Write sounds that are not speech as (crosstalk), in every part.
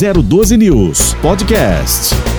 012 News Podcast.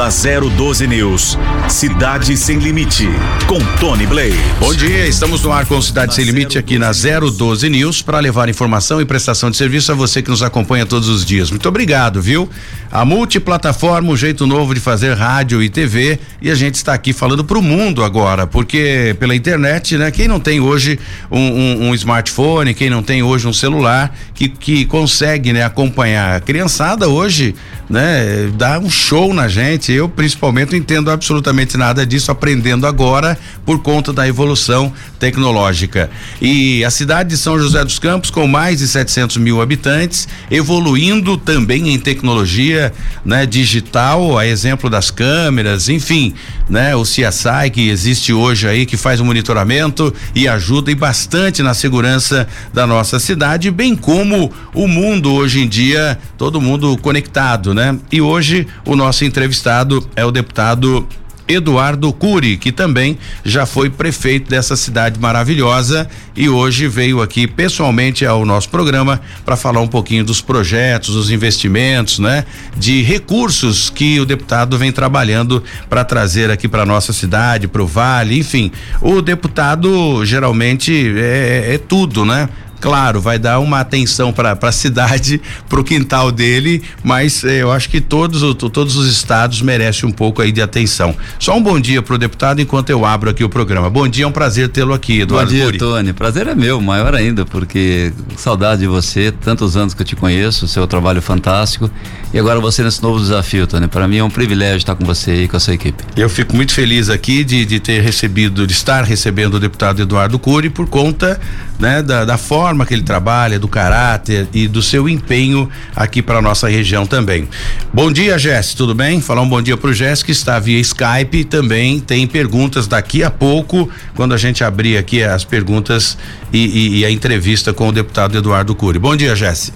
Na 012 News, Cidade Sem Limite, com Tony Blade. Bom dia, estamos no ar com Cidade Sem Limite aqui na 012 News para levar informação e prestação de serviço a você que nos acompanha todos os dias. Muito obrigado, viu? A multiplataforma, um jeito novo de fazer rádio e TV e a gente está aqui falando para o mundo agora, porque pela internet, né? Quem não tem hoje um, um, um, smartphone, quem não tem hoje um celular que, que consegue, né, acompanhar a criançada hoje, né, dá um show na gente. Eu principalmente entendo absolutamente nada disso, aprendendo agora por conta da evolução tecnológica. E a cidade de São José dos Campos, com mais de 700 mil habitantes, evoluindo também em tecnologia, né, digital, a exemplo das câmeras, enfim, né, o CSI que existe hoje aí, que faz o monitoramento e ajuda e bastante na segurança da nossa cidade, bem como o mundo hoje em dia, todo mundo conectado, né? E hoje o nosso entrevistado é o deputado Eduardo Cury, que também já foi prefeito dessa cidade maravilhosa e hoje veio aqui pessoalmente ao nosso programa para falar um pouquinho dos projetos, dos investimentos, né? De recursos que o deputado vem trabalhando para trazer aqui para nossa cidade, para o Vale, enfim. O deputado geralmente é, é tudo, né? Claro, vai dar uma atenção para a cidade, para o quintal dele, mas eh, eu acho que todos, todos os estados merecem um pouco aí de atenção. Só um bom dia para o deputado enquanto eu abro aqui o programa. Bom dia, é um prazer tê-lo aqui, Eduardo. Bom dia, Cury. Tony. Prazer é meu, maior ainda, porque saudade de você, tantos anos que eu te conheço, seu trabalho fantástico e agora você nesse novo desafio, Tony. Para mim é um privilégio estar com você e com a sua equipe. Eu fico muito feliz aqui de, de ter recebido, de estar recebendo o deputado Eduardo Cury por conta, né, da, da forma que ele trabalha, do caráter e do seu empenho aqui para nossa região também. Bom dia, Jess, tudo bem? Falar um bom dia pro Jess que está via Skype e também tem perguntas daqui a pouco, quando a gente abrir aqui as perguntas e, e, e a entrevista com o deputado Eduardo Cury. Bom dia, Jess.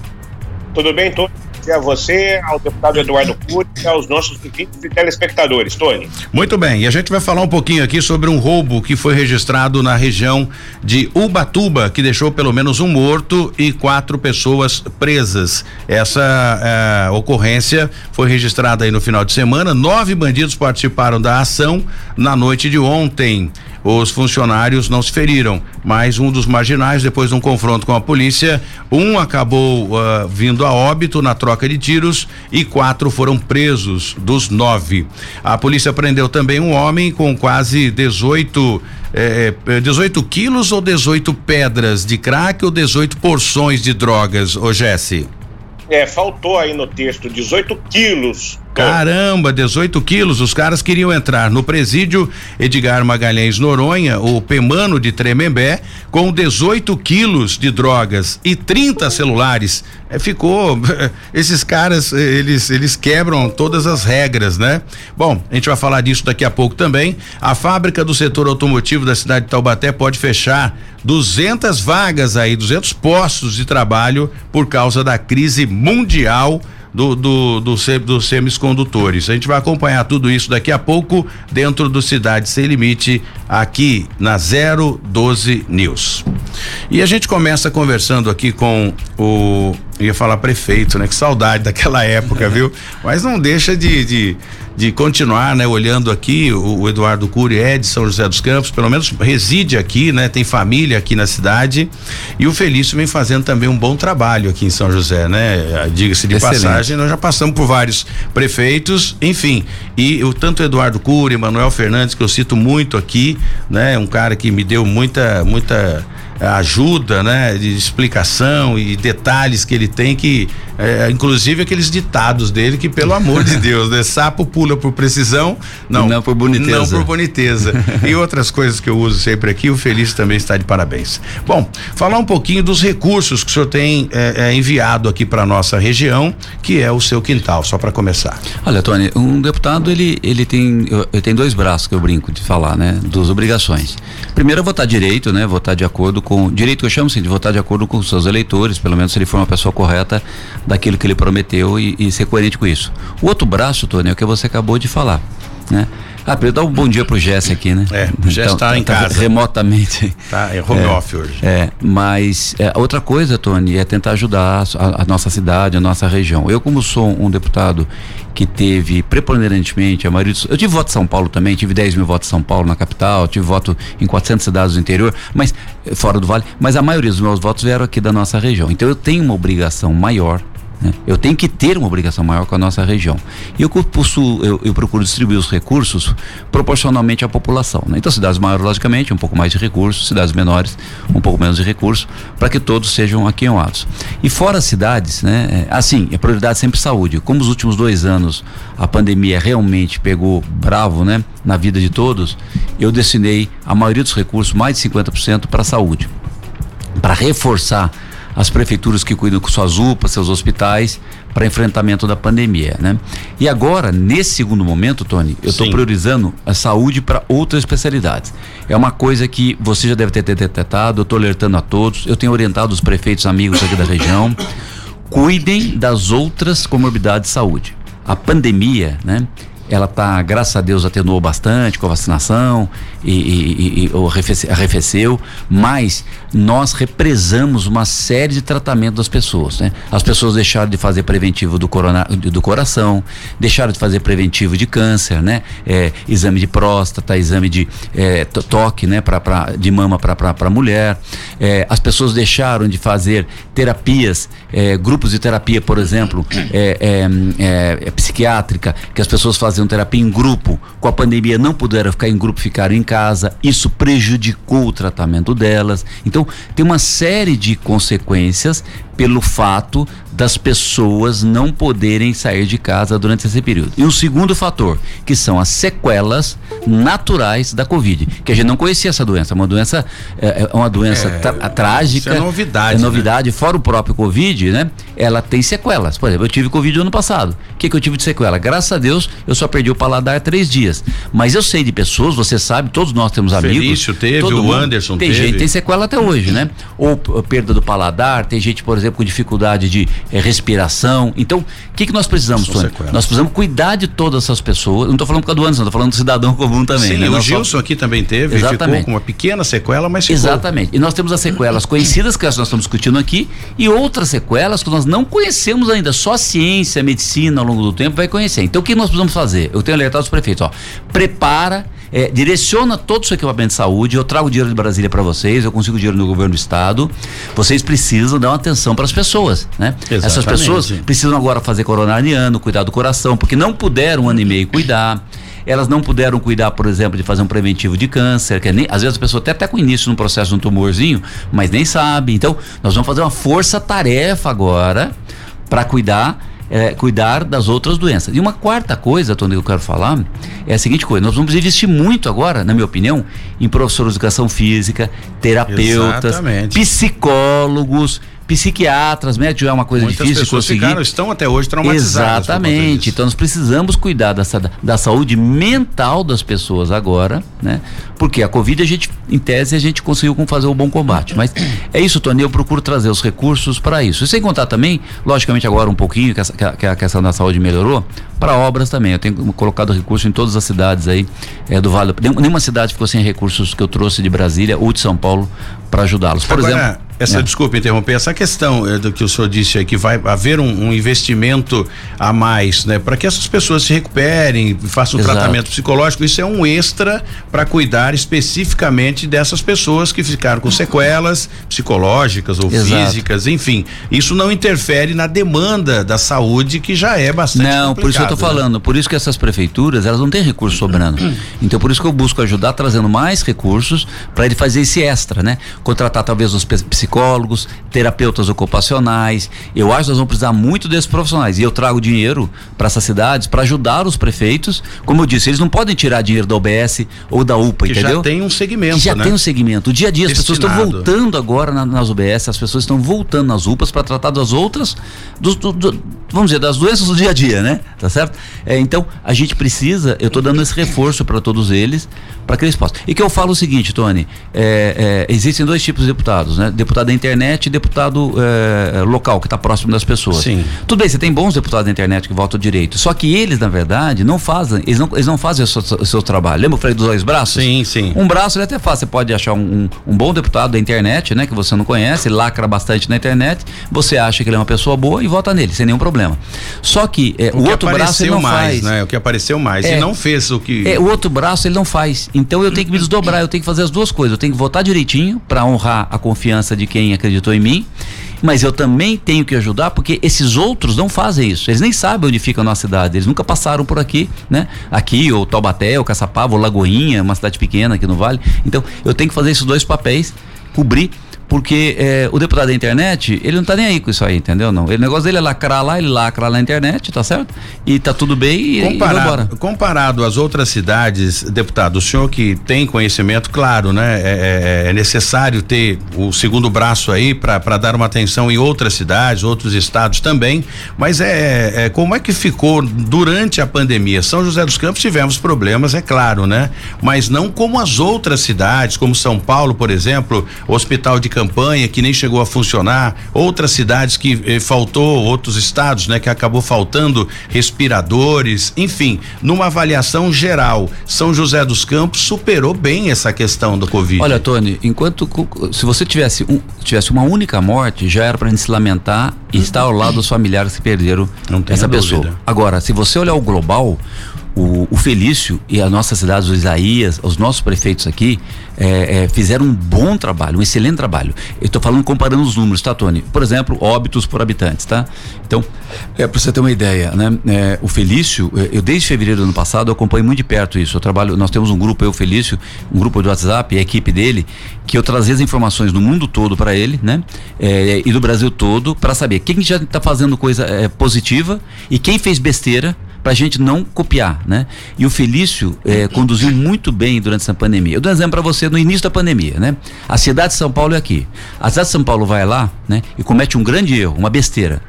Tudo bem, A você, ao deputado Eduardo Cury e aos nossos ouvintes e telespectadores. Tony. Muito bem, e a gente vai falar um pouquinho aqui sobre um roubo que foi registrado na região de Ubatuba, que deixou pelo menos um morto e quatro pessoas presas. Essa eh, ocorrência foi registrada aí no final de semana. Nove bandidos participaram da ação na noite de ontem. Os funcionários não se feriram, mas um dos marginais, depois de um confronto com a polícia, um acabou uh, vindo a óbito na troca de tiros e quatro foram presos dos nove. A polícia prendeu também um homem com quase 18 eh, 18 quilos ou 18 pedras de crack ou 18 porções de drogas, ô Jesse? É, faltou aí no texto 18 quilos Caramba, 18 quilos. Os caras queriam entrar no presídio Edgar Magalhães Noronha, o Pemano de Tremembé, com 18 quilos de drogas e 30 celulares. É, ficou. (laughs) Esses caras, eles, eles quebram todas as regras, né? Bom, a gente vai falar disso daqui a pouco também. A fábrica do setor automotivo da cidade de Taubaté pode fechar 200 vagas aí, 200 postos de trabalho por causa da crise mundial do, do, do, dos semicondutores. A gente vai acompanhar tudo isso daqui a pouco dentro do Cidade Sem Limite, aqui na 012 News. E a gente começa conversando aqui com o. ia falar prefeito, né? Que saudade daquela época, (laughs) viu? Mas não deixa de, de de continuar, né, olhando aqui, o, o, Eduardo Cury é de São José dos Campos, pelo menos reside aqui, né, tem família aqui na cidade, e o Felício vem fazendo também um bom trabalho aqui em São José, né? Diga-se de Excelente. passagem, nós já passamos por vários prefeitos, enfim, e o tanto Eduardo Cury, Manuel Fernandes, que eu cito muito aqui, né, um cara que me deu muita muita ajuda, né, de explicação e detalhes que ele tem que, é, inclusive aqueles ditados dele que pelo amor de (laughs) Deus, né, sapo pula por precisão, não, não por boniteza, não por boniteza e outras coisas que eu uso sempre aqui. O Feliz também está de parabéns. Bom, falar um pouquinho dos recursos que o senhor tem é, é, enviado aqui para nossa região, que é o seu quintal, só para começar. Olha, Tony, um deputado ele ele tem eu, tem dois braços que eu brinco de falar, né, dos obrigações. Primeiro, é votar direito, né, votar de acordo com direito que eu chamo assim, de votar de acordo com os seus eleitores, pelo menos se ele for uma pessoa correta daquilo que ele prometeu e, e ser coerente com isso. O outro braço, Tony, é o que você acabou de falar, né? Ah, primeiro dar um bom dia pro Jesse aqui, né? É, o Jesse tá, em casa. Remotamente. Tá, é home é, office hoje. É, mas é, outra coisa, Tony, é tentar ajudar a, a, nossa cidade, a nossa região. Eu, como sou um deputado que teve preponderantemente a maioria dos, Eu tive voto em São Paulo também, tive 10 mil votos em São Paulo, na capital, tive voto em 400 cidades do interior, mas fora do vale, mas a maioria dos meus votos vieram aqui da nossa região. Então eu tenho uma obrigação maior né? Eu tenho que ter uma obrigação maior com a nossa região. E eu, eu, eu procuro distribuir os recursos proporcionalmente à população. Né? Então, cidades maiores, logicamente, um pouco mais de recursos, cidades menores, um pouco menos de recursos, para que todos sejam aquinhoados. E fora as cidades, né? É, assim, a prioridade é sempre saúde. Como os últimos dois anos a pandemia realmente pegou bravo né? na vida de todos, eu destinei a maioria dos recursos, mais de 50%, para a saúde. Para reforçar as prefeituras que cuidam com suas UPAs, seus hospitais, para enfrentamento da pandemia, né? E agora, nesse segundo momento, Tony, eu estou priorizando a saúde para outras especialidades. É uma coisa que você já deve ter detectado, eu estou alertando a todos, eu tenho orientado os prefeitos amigos aqui da região, cuidem das outras comorbidades de saúde. A pandemia, né? Ela tá, graças a Deus, atenuou bastante com a vacinação e, e, e, e arrefeceu, mas nós represamos uma série de tratamento das pessoas, né? As pessoas deixaram de fazer preventivo do, corona, do coração, deixaram de fazer preventivo de câncer, né? É, exame de próstata, exame de é, toque, né? Pra, pra, de mama para mulher. É, as pessoas deixaram de fazer terapias, é, grupos de terapia, por exemplo, é, é, psiquiátrica, que as pessoas faziam terapia em grupo. Com a pandemia não puderam ficar em grupo, ficaram em casa. Isso prejudicou o tratamento delas. Então, tem uma série de consequências pelo fato das pessoas não poderem sair de casa durante esse período. E o segundo fator, que são as sequelas naturais da Covid, que a gente não conhecia essa doença, uma doença é, é uma doença é, trágica, é novidade, é novidade, né? fora o próprio Covid, né? Ela tem sequelas. Por exemplo, eu tive Covid no ano passado. O que que eu tive de sequela? Graças a Deus, eu só perdi o paladar três dias. Mas eu sei de pessoas, você sabe, todos nós temos amigos. Felício teve, o mundo, Anderson tem teve. Tem gente tem sequela até hoje, né? Ou perda do paladar, tem gente, por exemplo exemplo, com dificuldade de é, respiração. Então, o que, que nós precisamos, Tony? Nós precisamos cuidar de todas essas pessoas. Não estou falando por causa do Anderson, estou falando do cidadão (laughs) comum também. Sim, né? o nós Gilson só... aqui também teve, Exatamente. ficou com uma pequena sequela, mas ficou. Exatamente. E nós temos as sequelas conhecidas que nós estamos discutindo aqui e outras sequelas que nós não conhecemos ainda. Só a ciência, a medicina ao longo do tempo vai conhecer. Então, o que nós precisamos fazer? Eu tenho alertado os prefeitos, ó. Prepara é, direciona todo o seu equipamento de saúde. Eu trago dinheiro de Brasília para vocês, eu consigo dinheiro no governo do estado. Vocês precisam dar uma atenção para as pessoas, né? Exatamente. Essas pessoas precisam agora fazer coronariano, cuidar do coração, porque não puderam um ano e meio cuidar elas não puderam cuidar, por exemplo, de fazer um preventivo de câncer, que é nem, às vezes a pessoa até está com início no processo de um tumorzinho, mas nem sabe. Então, nós vamos fazer uma força-tarefa agora para cuidar é, cuidar das outras doenças. E uma quarta coisa, Tony, que eu quero falar é a seguinte coisa: nós vamos investir muito agora, na minha opinião, em professores de educação física, terapeutas, Exatamente. psicólogos psiquiatras, médicos é uma coisa Muitas difícil de conseguir. Ficaram, estão até hoje traumatizadas. Exatamente. Então nós precisamos cuidar dessa, da saúde mental das pessoas agora, né? Porque a Covid a gente, em tese, a gente conseguiu fazer o bom combate. Mas é isso, Tony, eu procuro trazer os recursos para isso. E sem contar também, logicamente agora um pouquinho que, essa, que a questão da saúde melhorou, para obras também. Eu tenho colocado recursos em todas as cidades aí é, do Vale. Nenhuma cidade ficou sem recursos que eu trouxe de Brasília ou de São Paulo para ajudá-los. Por agora, exemplo. Essa, é. desculpa interromper, essa questão é, do que o senhor disse aí, que vai haver um, um investimento a mais, né? Para que essas pessoas se recuperem, façam tratamento psicológico, isso é um extra para cuidar especificamente dessas pessoas que ficaram com sequelas psicológicas ou Exato. físicas, enfim. Isso não interfere na demanda da saúde, que já é bastante Não, por isso eu estou né? falando, por isso que essas prefeituras, elas não têm recursos sobrando. Então, por isso que eu busco ajudar trazendo mais recursos para ele fazer esse extra, né? Contratar talvez os psicólogos psicólogos, terapeutas ocupacionais. Eu acho que nós vamos precisar muito desses profissionais. E eu trago dinheiro para essas cidades para ajudar os prefeitos. Como eu disse, eles não podem tirar dinheiro da OBS ou da UPA, que entendeu? Já tem um segmento. Que já né? tem um segmento. O dia a dia, Destinado. as pessoas estão voltando agora na, nas UBS, as pessoas estão voltando nas UPAs para tratar das outras, do, do, do, vamos dizer, das doenças do dia a dia, né? Tá certo? É, então, a gente precisa, eu estou dando esse reforço para todos eles, para que eles possam. E que eu falo o seguinte, Tony, é, é, existem dois tipos de deputados, né? Deputado da internet e deputado é, local, que está próximo das pessoas. Sim. Tudo bem, você tem bons deputados da internet que votam direito, só que eles, na verdade, não fazem, eles não, eles não fazem o seu, o seu trabalho. Lembra o falei dos dois braços? Sim, sim. Um braço ele até faz, você pode achar um, um, bom deputado da internet, né? Que você não conhece, lacra bastante na internet, você acha que ele é uma pessoa boa e vota nele, sem nenhum problema. Só que é, o, o que outro braço ele não mais, faz. né? O que apareceu mais É. e não fez o que É, o outro braço ele não faz. Então eu tenho que me desdobrar, eu tenho que fazer as duas coisas. Eu tenho que votar direitinho para honrar a confiança de quem acreditou em mim. Mas eu também tenho que ajudar porque esses outros não fazem isso. Eles nem sabem onde fica a nossa cidade. Eles nunca passaram por aqui, né? Aqui, ou Taubaté, ou Caçapava, ou Lagoinha, uma cidade pequena aqui no Vale. Então eu tenho que fazer esses dois papéis, cobrir. Porque é, o deputado da internet, ele não tá nem aí com isso aí, entendeu? Não. Ele- O negócio dele é lacrar lá, ele lacra lá na internet, tá certo? E tá tudo bem e, e vai embora. Comparado, comparado às outras cidades, deputado, o senhor que tem conhecimento, claro, né? É, é- é necessário ter o segundo braço aí para dar uma atenção em outras cidades, outros estados também. Mas é, é como é que ficou durante a pandemia? São José dos Campos tivemos problemas, é claro, né? Mas não como as outras cidades, como São Paulo, por exemplo, hospital de campanha que nem chegou a funcionar, outras cidades que eh, faltou, outros estados, né? Que acabou faltando respiradores, enfim, numa avaliação geral, São José dos Campos superou bem essa questão do Covid. Olha, Tony, enquanto se você tivesse um, tivesse uma única morte, já era pra gente se lamentar e estar ao lado dos familiares que perderam essa pessoa. dúvida. Agora, se você olhar o global, o, o Felício e as nossas cidades, o Isaías, os nossos prefeitos aqui, é, é, fizeram um bom trabalho, um excelente trabalho. Eu estou falando comparando os números, tá, Tony? Por exemplo, óbitos por habitantes, tá? Então, é para você ter uma ideia, né? É, o Felício, é, eu desde fevereiro do ano passado acompanho muito de perto isso. Eu trabalho, nós temos um grupo, eu, Felício, um grupo de WhatsApp, a equipe dele, que eu trazia as informações do mundo todo para ele, né? É, e do Brasil todo, para saber quem já está fazendo coisa é, positiva e quem fez besteira para a gente não copiar, né? E o Felício eh, conduziu muito bem durante essa pandemia. Eu dou um exemplo para você no início da pandemia, né? A cidade de São Paulo é aqui. A cidade de São Paulo vai lá, né? E comete um grande erro, uma besteira.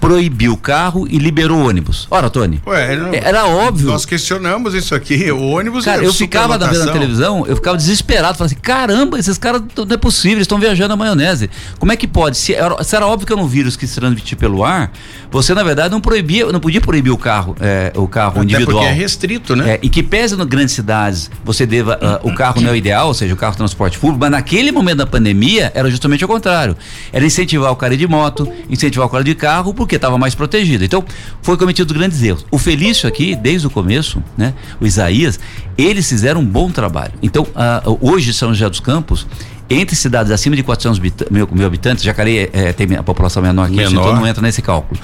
Proibiu o carro e liberou o ônibus. Ora, Tony. Ué, não- Era óbvio. Nós questionamos isso aqui, o ônibus Cara, é eu ficava na, vendo na televisão, eu ficava desesperado, falava assim, caramba, esses caras não é possível, eles estão viajando na maionese. Como é que pode? Se era, se era óbvio que era um vírus que se transmitia pelo ar, você na verdade não proibia, não podia proibir o carro, é, o carro Até individual. porque é restrito, né? É, e que pese nas grandes cidades você deva ah, o carro não é o ideal, ou seja, o carro de transporte público, mas naquele momento da pandemia era justamente o contrário. Era incentivar o cara de moto, incentivar o cara de carro, porque estava mais protegido. Então, foi cometido grandes erros. O Felício aqui, desde o começo, né? O Isaías, eles fizeram um bom trabalho. Então, ah, hoje São José dos Campos entre cidades acima de 400 habita- mil, mil habitantes, Jacareí é, tem a população menor que isso, Menor. então não entra nesse cálculo.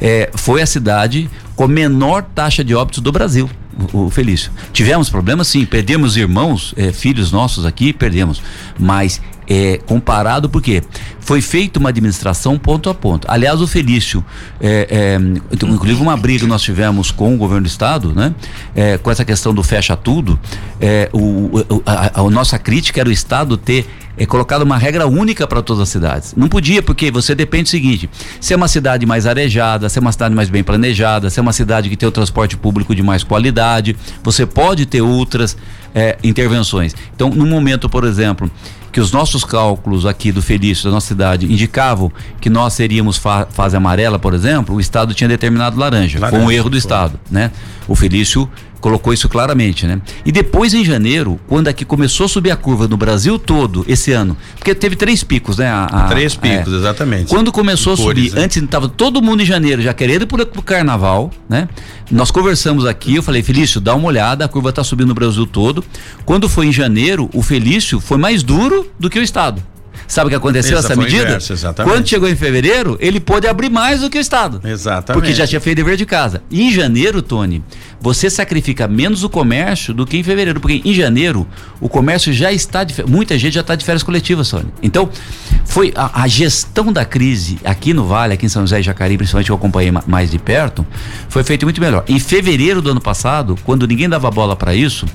É, foi a cidade com a menor taxa de óbitos do Brasil, o, Felício. Tivemos problemas, sim, perdemos irmãos, é, filhos nossos aqui, perdemos. Mas é, comparado, por quê? Foi feita uma administração ponto a ponto. Aliás, o Felício, é, é, inclusive uma briga que nós tivemos com o governo do estado, né? Com essa questão do fecha tudo, o, o- a, a nossa crítica era o estado ter é colocado uma regra única para todas as cidades. Não podia, porque você depende do seguinte: se é uma cidade mais arejada, se é uma cidade mais bem planejada, se é uma cidade que tem o transporte público de mais qualidade, você pode ter outras eh, intervenções. Então, no momento, por exemplo, que os nossos cálculos aqui do Felício, da nossa cidade, indicavam que nós seríamos fa fase amarela, por exemplo, o Estado tinha determinado laranja. Foi um Laranja, erro do foi. Estado, né? O Felício colocou isso claramente, né? E depois em janeiro, quando aqui começou a subir a curva no Brasil todo esse ano, porque teve três picos, né? A- a- Três picos, é. exatamente. Quando começou a subir, né? antes estava todo mundo em janeiro já querendo ir pro, pro carnaval, né? Nós conversamos aqui, eu falei, Felício, dá uma olhada, a curva está subindo no Brasil todo. Quando foi em janeiro, o Felício foi mais duro do que o Estado. Sabe o que aconteceu Essa essa medida? inverso, exatamente. Quando chegou em fevereiro, ele pôde abrir mais do que o Estado. Exatamente. Porque já tinha feito dever de casa. E em janeiro, Tony, você sacrifica menos o comércio do que em fevereiro. Porque em janeiro, o comércio já está de férias. Muita gente já está de férias coletivas, Tony. Então, foi a, a gestão da crise aqui no Vale, aqui em São José e Jacareí, principalmente eu acompanhei ma- mais de perto, foi feito muito melhor. Em fevereiro do ano passado, quando ninguém dava bola para isso,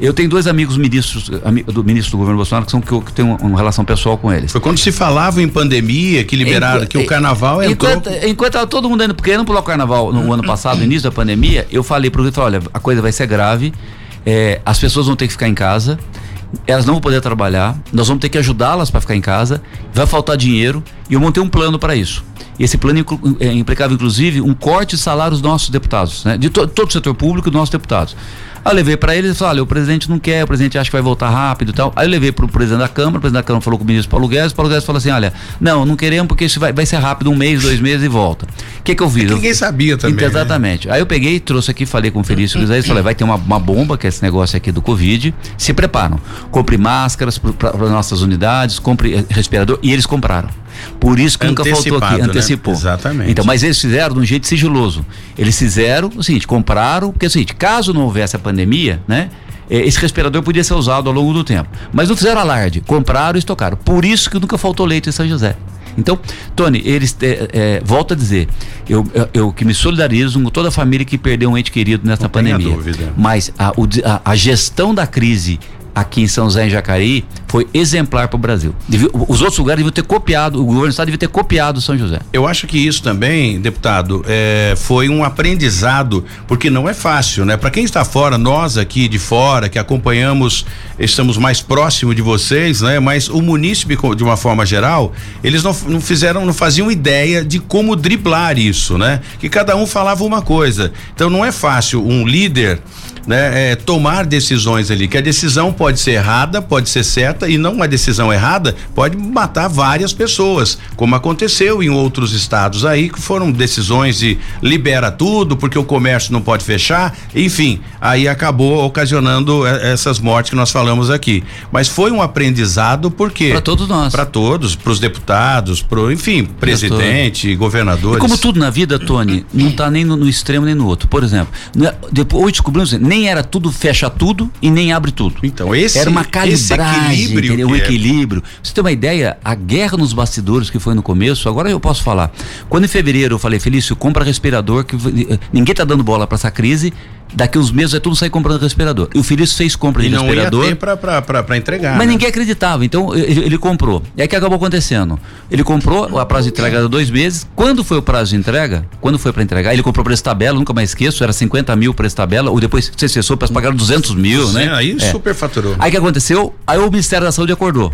Eu tenho dois amigos ministros, do ministro do governo Bolsonaro, que são que eu que tenho uma, relação pessoal com eles. Foi quando se falava em pandemia, que liberaram, que o carnaval entrou... Enquanto, enquanto todo mundo indo, porque não pulou o carnaval no ano passado, no início da pandemia, eu falei pro Rio, olha, a coisa vai ser grave, é, as pessoas vão ter que ficar em casa, elas não vão poder trabalhar, nós vamos ter que ajudá-las para ficar em casa, vai faltar dinheiro e eu montei um plano para isso. E esse plano é, implicava, inclusive, um corte de salários dos nossos deputados, né? de to todo o setor público dos nossos deputados. Aí eu levei para eles e falei, olha, o presidente não quer, o presidente acha que vai voltar rápido e tal. Aí eu levei para o presidente da Câmara, o presidente da Câmara falou com o ministro Paulo Guedes, o Paulo Guedes falou assim, olha, não, não queremos porque isso vai, vai ser rápido, um mês, dois meses e volta. O que que eu fiz? É que ninguém sabia também. Então, exatamente. Né? Aí eu peguei, trouxe aqui, falei com o Felício Luiz falei, vai ter uma, uma bomba, que é esse negócio aqui do Covid, se preparam. Compre máscaras para nossas unidades, compre eh, respirador, e eles compraram. Por isso que nunca faltou aqui, né? antecipou. Né? Exatamente. Então, mas eles fizeram de um jeito sigiloso. Eles fizeram o seguinte, compraram, porque é o seguinte, caso não houvesse a pandemia, né? É, esse respirador podia ser usado ao longo do tempo. Mas não fizeram alarde, compraram e estocaram. Por isso que nunca faltou leite em São José. Então, Tony, eles é, é, volto a dizer, eu, eu, eu, que me solidarizo com toda a família que perdeu um ente querido nessa não pandemia. Mas a, a, a, gestão da crise aqui em São José em Jacareí foi exemplar para o Brasil. Os outros lugares deviam ter copiado, o governo do estado devia ter copiado São José. Eu acho que isso também, deputado, é, foi um aprendizado, porque não é fácil, né? Para quem está fora, nós aqui de fora, que acompanhamos, estamos mais próximo de vocês, né? Mas o munícipe, de uma forma geral, eles não, não fizeram, não faziam ideia de como driblar isso, né? Que cada um falava uma coisa. Então não é fácil um líder né, é, tomar decisões ali, que a decisão pode ser errada, pode ser certa e não uma decisão errada pode matar várias pessoas, como aconteceu em outros estados aí que foram decisões de libera tudo porque o comércio não pode fechar, enfim, aí acabou ocasionando é, essas mortes que nós falamos aqui. Mas foi um aprendizado porque para todos nós, para todos, para os deputados, pro, enfim, presidente, governadores. E como tudo na vida, Tony, não está nem no, no, extremo nem no outro. Por exemplo, é, depois hoje descobrimos nem era tudo fecha tudo e nem abre tudo. Então, esse era uma calibragem, equilíbrio, um equilíbrio. Você tem uma ideia, a guerra nos bastidores que foi no começo, agora eu posso falar. Quando em fevereiro eu falei, Felício, compra respirador que ninguém tá dando bola para essa crise, daqui uns meses é tudo sair comprando respirador. E o Felício fez compra de e respirador. Não ia ter pra, entregar. Mas né? ninguém acreditava, então ele, ele comprou. E aí que acabou acontecendo? Ele comprou, a prazo de entrega era dois meses. Quando foi o prazo de entrega? Quando foi para entregar? Ele comprou preço tabela, nunca mais esqueço, era 50 mil preço tabela, ou depois você cessou, para pagar 200 mil, Sim, né? Aí é. super faturou. Aí que aconteceu? Aí o Ministério da Saúde acordou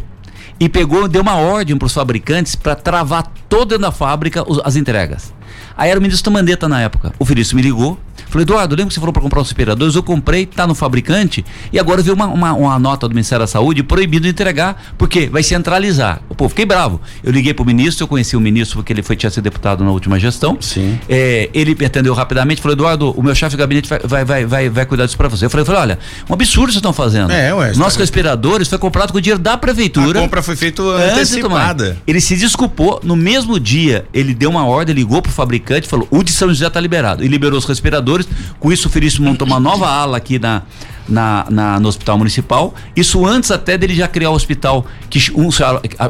e pegou, deu uma ordem para os fabricantes para travar toda na fábrica as entregas. Aí era o ministro Mandetta na época. O Felício me ligou, Falei, Eduardo, lembra que você falou para comprar os respiradores? Eu comprei, tá no fabricante e agora veio uma, uma, uma, nota do Ministério da Saúde proibindo de entregar, porque vai centralizar. Pô, fiquei bravo. Eu liguei pro ministro, eu conheci o ministro porque ele foi tinha sido deputado na última gestão. Sim. É, ele me atendeu rapidamente, falou, Eduardo, o meu chefe de gabinete vai, vai, vai, vai, vai cuidar disso para você. Eu falei, falei, olha, um absurdo vocês estão fazendo. É, ué, Nossos tá... respiradores foi comprado com o dinheiro da prefeitura. A compra foi feita antecipada. Ele se desculpou, no mesmo dia, ele deu uma ordem, ligou pro fabricante, falou, o de São José tá liberado. E liberou os respiradores, com isso Veríssimo montou uma nova ala aqui na, na, na, no hospital municipal. Isso antes até dele já criar o hospital que um,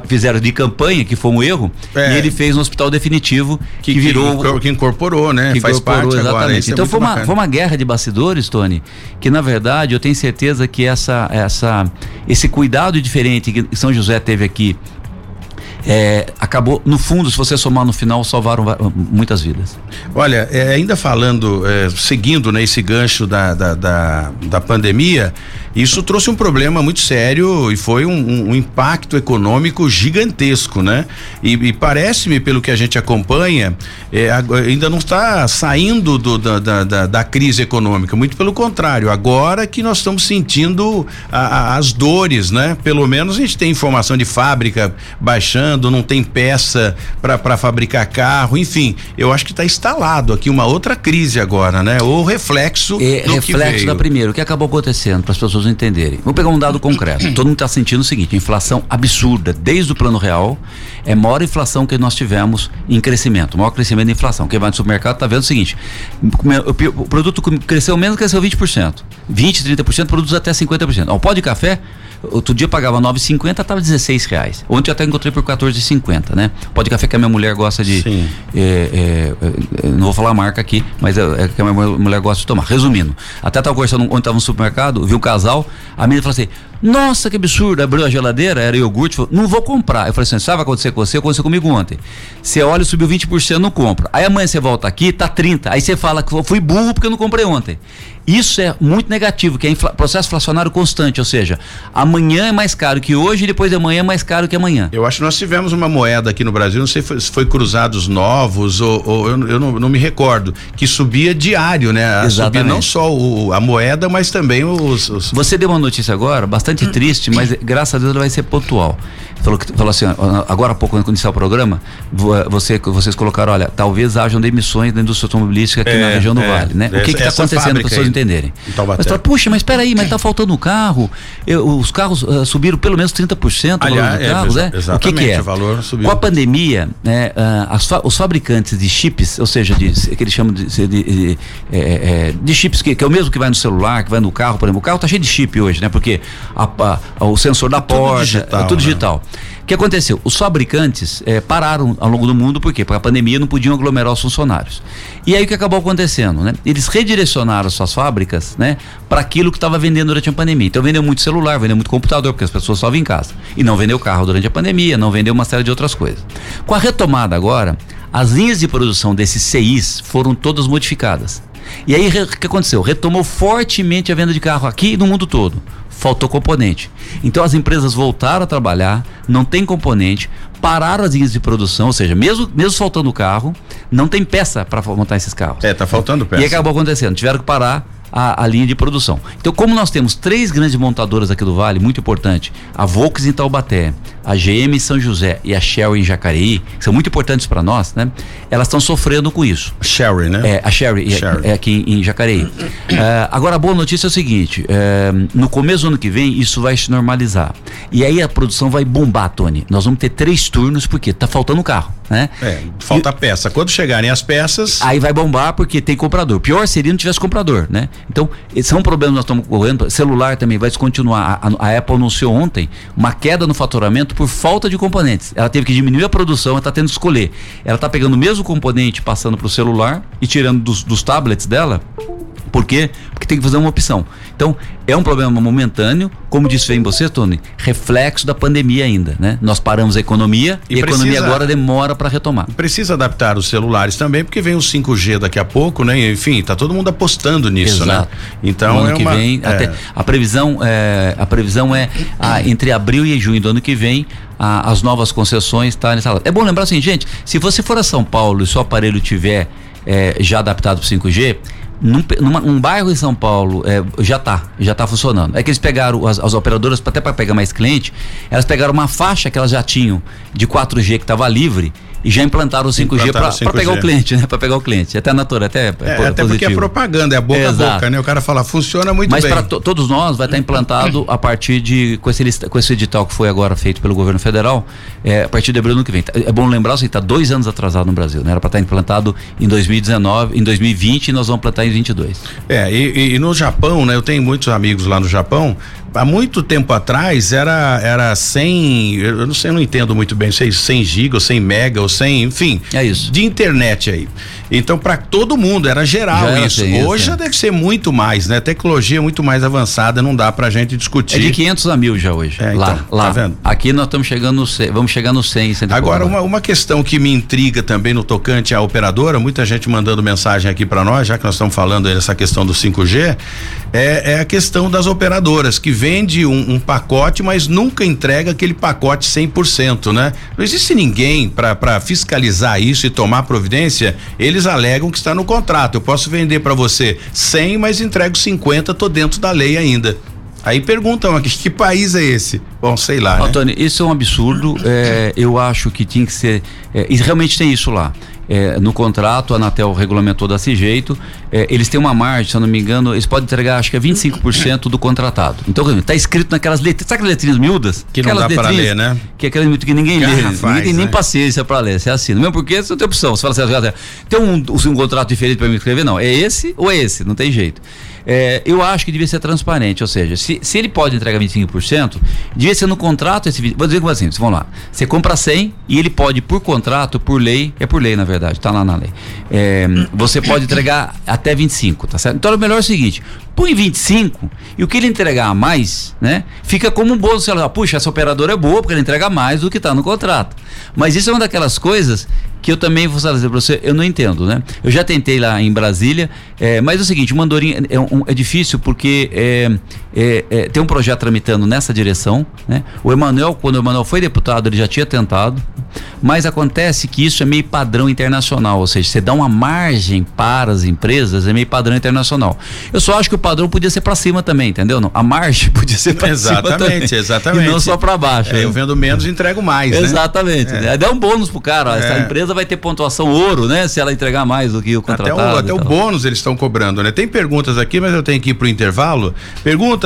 fizeram de campanha, que foi um erro, é. e ele fez um hospital definitivo que, que virou. Que, que, incorporou, né? Que Faz incorporou, parte exatamente. Agora, então é foi, uma, foi uma guerra de bastidores, Tony, que na verdade eu tenho certeza que essa, essa, esse cuidado diferente que São José teve aqui é, acabou, no fundo, se você somar no final, salvaram muitas vidas. Olha, é, ainda falando, é, seguindo né, esse gancho da, da, da, da, pandemia, isso trouxe um problema muito sério e foi um, um, um impacto econômico gigantesco, né? E, e parece-me, pelo que a gente acompanha, é, ainda não está saindo do, da, da, da, crise econômica, muito pelo contrário, agora que nós estamos sentindo a, a, as dores, né? Pelo menos a gente tem informação de fábrica baixando não tem peça para fabricar carro, enfim, eu acho que está instalado aqui uma outra crise agora, né? O reflexo é, reflexo da primeira, o que acabou acontecendo para as pessoas entenderem. Vou pegar um dado concreto. Todo mundo está sentindo o seguinte: inflação absurda, desde o plano real, é a maior inflação que nós tivemos em crescimento, maior crescimento da inflação. Quem vai no supermercado está vendo o seguinte: o produto cresceu menos, cresceu 20%, 20, 30%, produtos até 50%. O pó de café Outro dia eu pagava 9,50, tava 16 reais. Ontem eu até encontrei por 14,50, né? Pode café que a minha mulher gosta de. Sim. É, é, é, não vou falar a marca aqui, mas é, é que a minha mulher gosta de tomar. Resumindo, até tava conversando ontem tava no supermercado, vi um casal, a menina falou assim: Nossa, que absurdo! Abriu a geladeira, era iogurte, falou, não vou comprar. Eu falei assim: sabe o que vai acontecer com você? Aconteceu comigo ontem. Você olha, subiu 20%, não compra. Aí amanhã você volta aqui, tá 30. Aí você fala que fui burro porque eu não comprei ontem. Isso é muito negativo, que é infla, processo inflacionário constante, ou seja, amanhã é mais caro que hoje e depois de amanhã é mais caro que amanhã. Eu acho que nós tivemos uma moeda aqui no Brasil, não sei se foi, foi Cruzados Novos ou, ou eu, eu não, não, me recordo, que subia diário, né? A subia não só o, a moeda, mas também os, os, Você deu uma notícia agora, bastante triste, mas graças a Deus ela vai ser pontual. Falou, falou assim, agora há pouco, quando iniciar o programa, você, vocês colocaram, olha, talvez hajam demissões da indústria automobilística aqui é, na região do é, Vale, né? O que está acontecendo para as pessoas entenderem? Mas fala, puxa, mas espera aí, mas está faltando um carro, eu, os carros uh, subiram pelo menos 30% Aliás, valor dos carros, é, né? O que, que é? O valor subiu. Com a pandemia, né, uh, as, os fabricantes de chips, ou seja, de, que eles chamam de, de, de, é, de chips, que, que, é o mesmo que vai no celular, que vai no carro, por exemplo, o carro está cheio de chip hoje, né? Porque a, a, o sensor da é porta, digital, é tudo digital. Né? Que aconteceu? Os fabricantes é, pararam ao longo do mundo, por quê? Porque a pandemia não podiam aglomerar os funcionários. E aí o que acabou acontecendo? Né? Eles redirecionaram suas fábricas né, para aquilo que estava vendendo durante a pandemia. Então vendeu muito celular, vendeu muito computador, porque as pessoas estavam em casa. E não vendeu carro durante a pandemia, não vendeu uma série de outras coisas. Com a retomada agora, as linhas de produção desses CIs foram todas modificadas. E aí o que aconteceu? Retomou fortemente a venda de carro aqui no mundo todo faltou componente. Então as empresas voltaram a trabalhar, não tem componente, pararam as linhas de produção, ou seja, mesmo, mesmo faltando carro, não tem peça para montar esses carros. É, tá faltando peça. E acabou acontecendo, tiveram que parar a, a, linha de produção. Então, como nós temos três grandes montadoras aqui do Vale, muito importante, a Volks em Taubaté, a GM em São José e a Shell em Jacareí, que são muito importantes para nós, né? Elas estão sofrendo com isso. Sherry, né? É, a Sherry, Sherry. É, é, aqui em, em Jacareí. uh, (clears throat) agora, a boa notícia é o seguinte: uh, no começo do ano que vem, isso vai se normalizar. E aí a produção vai bombar, Tony. Nós vamos ter três turnos, porque tá faltando carro, né? É, falta e, peça. Quando chegarem as peças. Aí vai bombar porque tem comprador. Pior seria não tivesse comprador, né? Então, são problemas que nós estamos correndo. Celular também vai descontinuar. A, a, Apple anunciou ontem uma queda no faturamento por falta de componentes. Ela teve que diminuir a produção, ela está tendo que escolher. Ela está pegando o mesmo componente, passando para o celular e tirando dos, dos tablets dela. Por quê? Porque tem que fazer uma opção. Então, é um problema momentâneo, como disse bem você, Tony, reflexo da pandemia ainda, né? Nós paramos a economia e, e a precisa, economia agora demora para retomar. Precisa adaptar os celulares também, porque vem o 5G daqui a pouco, né? Enfim, tá todo mundo apostando nisso, né? Exato. né? Então, no ano é que uma, vem, é... até, a previsão é, a previsão é a, entre abril e junho do ano que vem a, as novas concessões estarem tá instaladas. É bom lembrar assim, gente, se você for a São Paulo e seu aparelho tiver é, já adaptado para 5G, num, numa, um bairro em São Paulo é, já tá, já tá funcionando. É que eles pegaram as, as operadoras, até para pegar mais cliente, elas pegaram uma faixa que elas já tinham de 4G que estava livre e já implantaram o 5G para pegar o cliente, né? Para pegar o cliente. Até natural, até é, é Até porque é propaganda, é boca Exato. a boca, né? O cara fala, funciona muito Mas bem. Mas para todos nós vai estar implantado a partir de com esse, com esse edital que foi agora feito pelo governo federal, é, a partir de abril do ano que vem. É bom lembrar assim, está dois anos atrasado no Brasil, né? Era para estar implantado em 2019, em 2020 e nós vamos implantar em 22. É, e, e no Japão, né? Eu tenho muitos amigos lá no Japão há muito tempo atrás era era 100, eu não sei, eu não entendo muito bem, sei 100 giga ou 100 mega ou 100, enfim. É isso. De internet aí. Então para todo mundo era geral já isso. Hoje já é. deve ser muito mais, né? Tecnologia muito mais avançada, não dá pra gente discutir. É de 500 a mil já hoje. É, lá, então, lá. Tá vendo? Aqui nós estamos chegando no 100, vamos chegar no 100. Agora uma, uma questão que me intriga também no tocante à operadora, muita gente mandando mensagem aqui para nós, já que nós estamos falando dessa questão do 5G, é, é a questão das operadoras que vende um, um, pacote, mas nunca entrega aquele pacote 100%, né? Não existe ninguém para fiscalizar isso e tomar providência. Eles alegam que está no contrato. Eu posso vender para você 100, mas entrego 50, tô dentro da lei ainda. Aí perguntam aqui, que país é esse? Bom, sei lá. Antônio, né? isso é um absurdo. É, eu acho que tinha que ser. É, e realmente tem isso lá é, no contrato, a Anatel regulamentou desse jeito. É, eles têm uma margem, se eu não me engano, eles podem entregar acho que é 25% do contratado. Então, está escrito naquelas letras, sabe aquelas letrinhas miúdas? Que não aquelas dá para ler, né? Que é aquelas que ninguém lê, ninguém tem nem né? paciência para ler, você assina. Mesmo porque você não tem opção, você fala assim, tem um, um contrato diferente para me escrever? Não, é esse ou é esse, não tem jeito. É, eu acho que devia ser transparente, ou seja, se, se ele pode entregar 25%, devia ser no contrato esse. Vou dizer como assim, vamos lá. Você compra 100 e ele pode, por contrato, por lei, é por lei na verdade, está lá na lei. É, você pode entregar até 25, tá certo? Então é melhor é o seguinte: põe 25 e o que ele entregar a mais, né? Fica como um bônus. Você fala, puxa, essa operadora é boa porque ele entrega mais do que está no contrato. Mas isso é uma daquelas coisas que eu também vou dizer para você, eu não entendo, né? Eu já tentei lá em Brasília, é, mas é o seguinte, Mandorim é, um, é difícil porque é, é, é, tem um projeto tramitando nessa direção, né? O Emanuel, quando o Emanuel foi deputado, ele já tinha tentado, mas acontece que isso é meio padrão internacional, ou seja, você dá uma margem para as empresas, é meio padrão internacional. Eu só acho que o padrão podia ser para cima também, entendeu? Não, a margem (laughs) podia ser para cima Exatamente, exatamente. E não só para baixo. É, eu vendo menos e entrego mais, né? Exatamente. Né? É. Dá um bônus pro cara, ó, essa empresa vai ter pontuação ouro, né? Se ela entregar mais do que o contratado. Até o, até o bônus eles estão cobrando, né? Tem perguntas aqui, mas eu tenho que ir pro intervalo.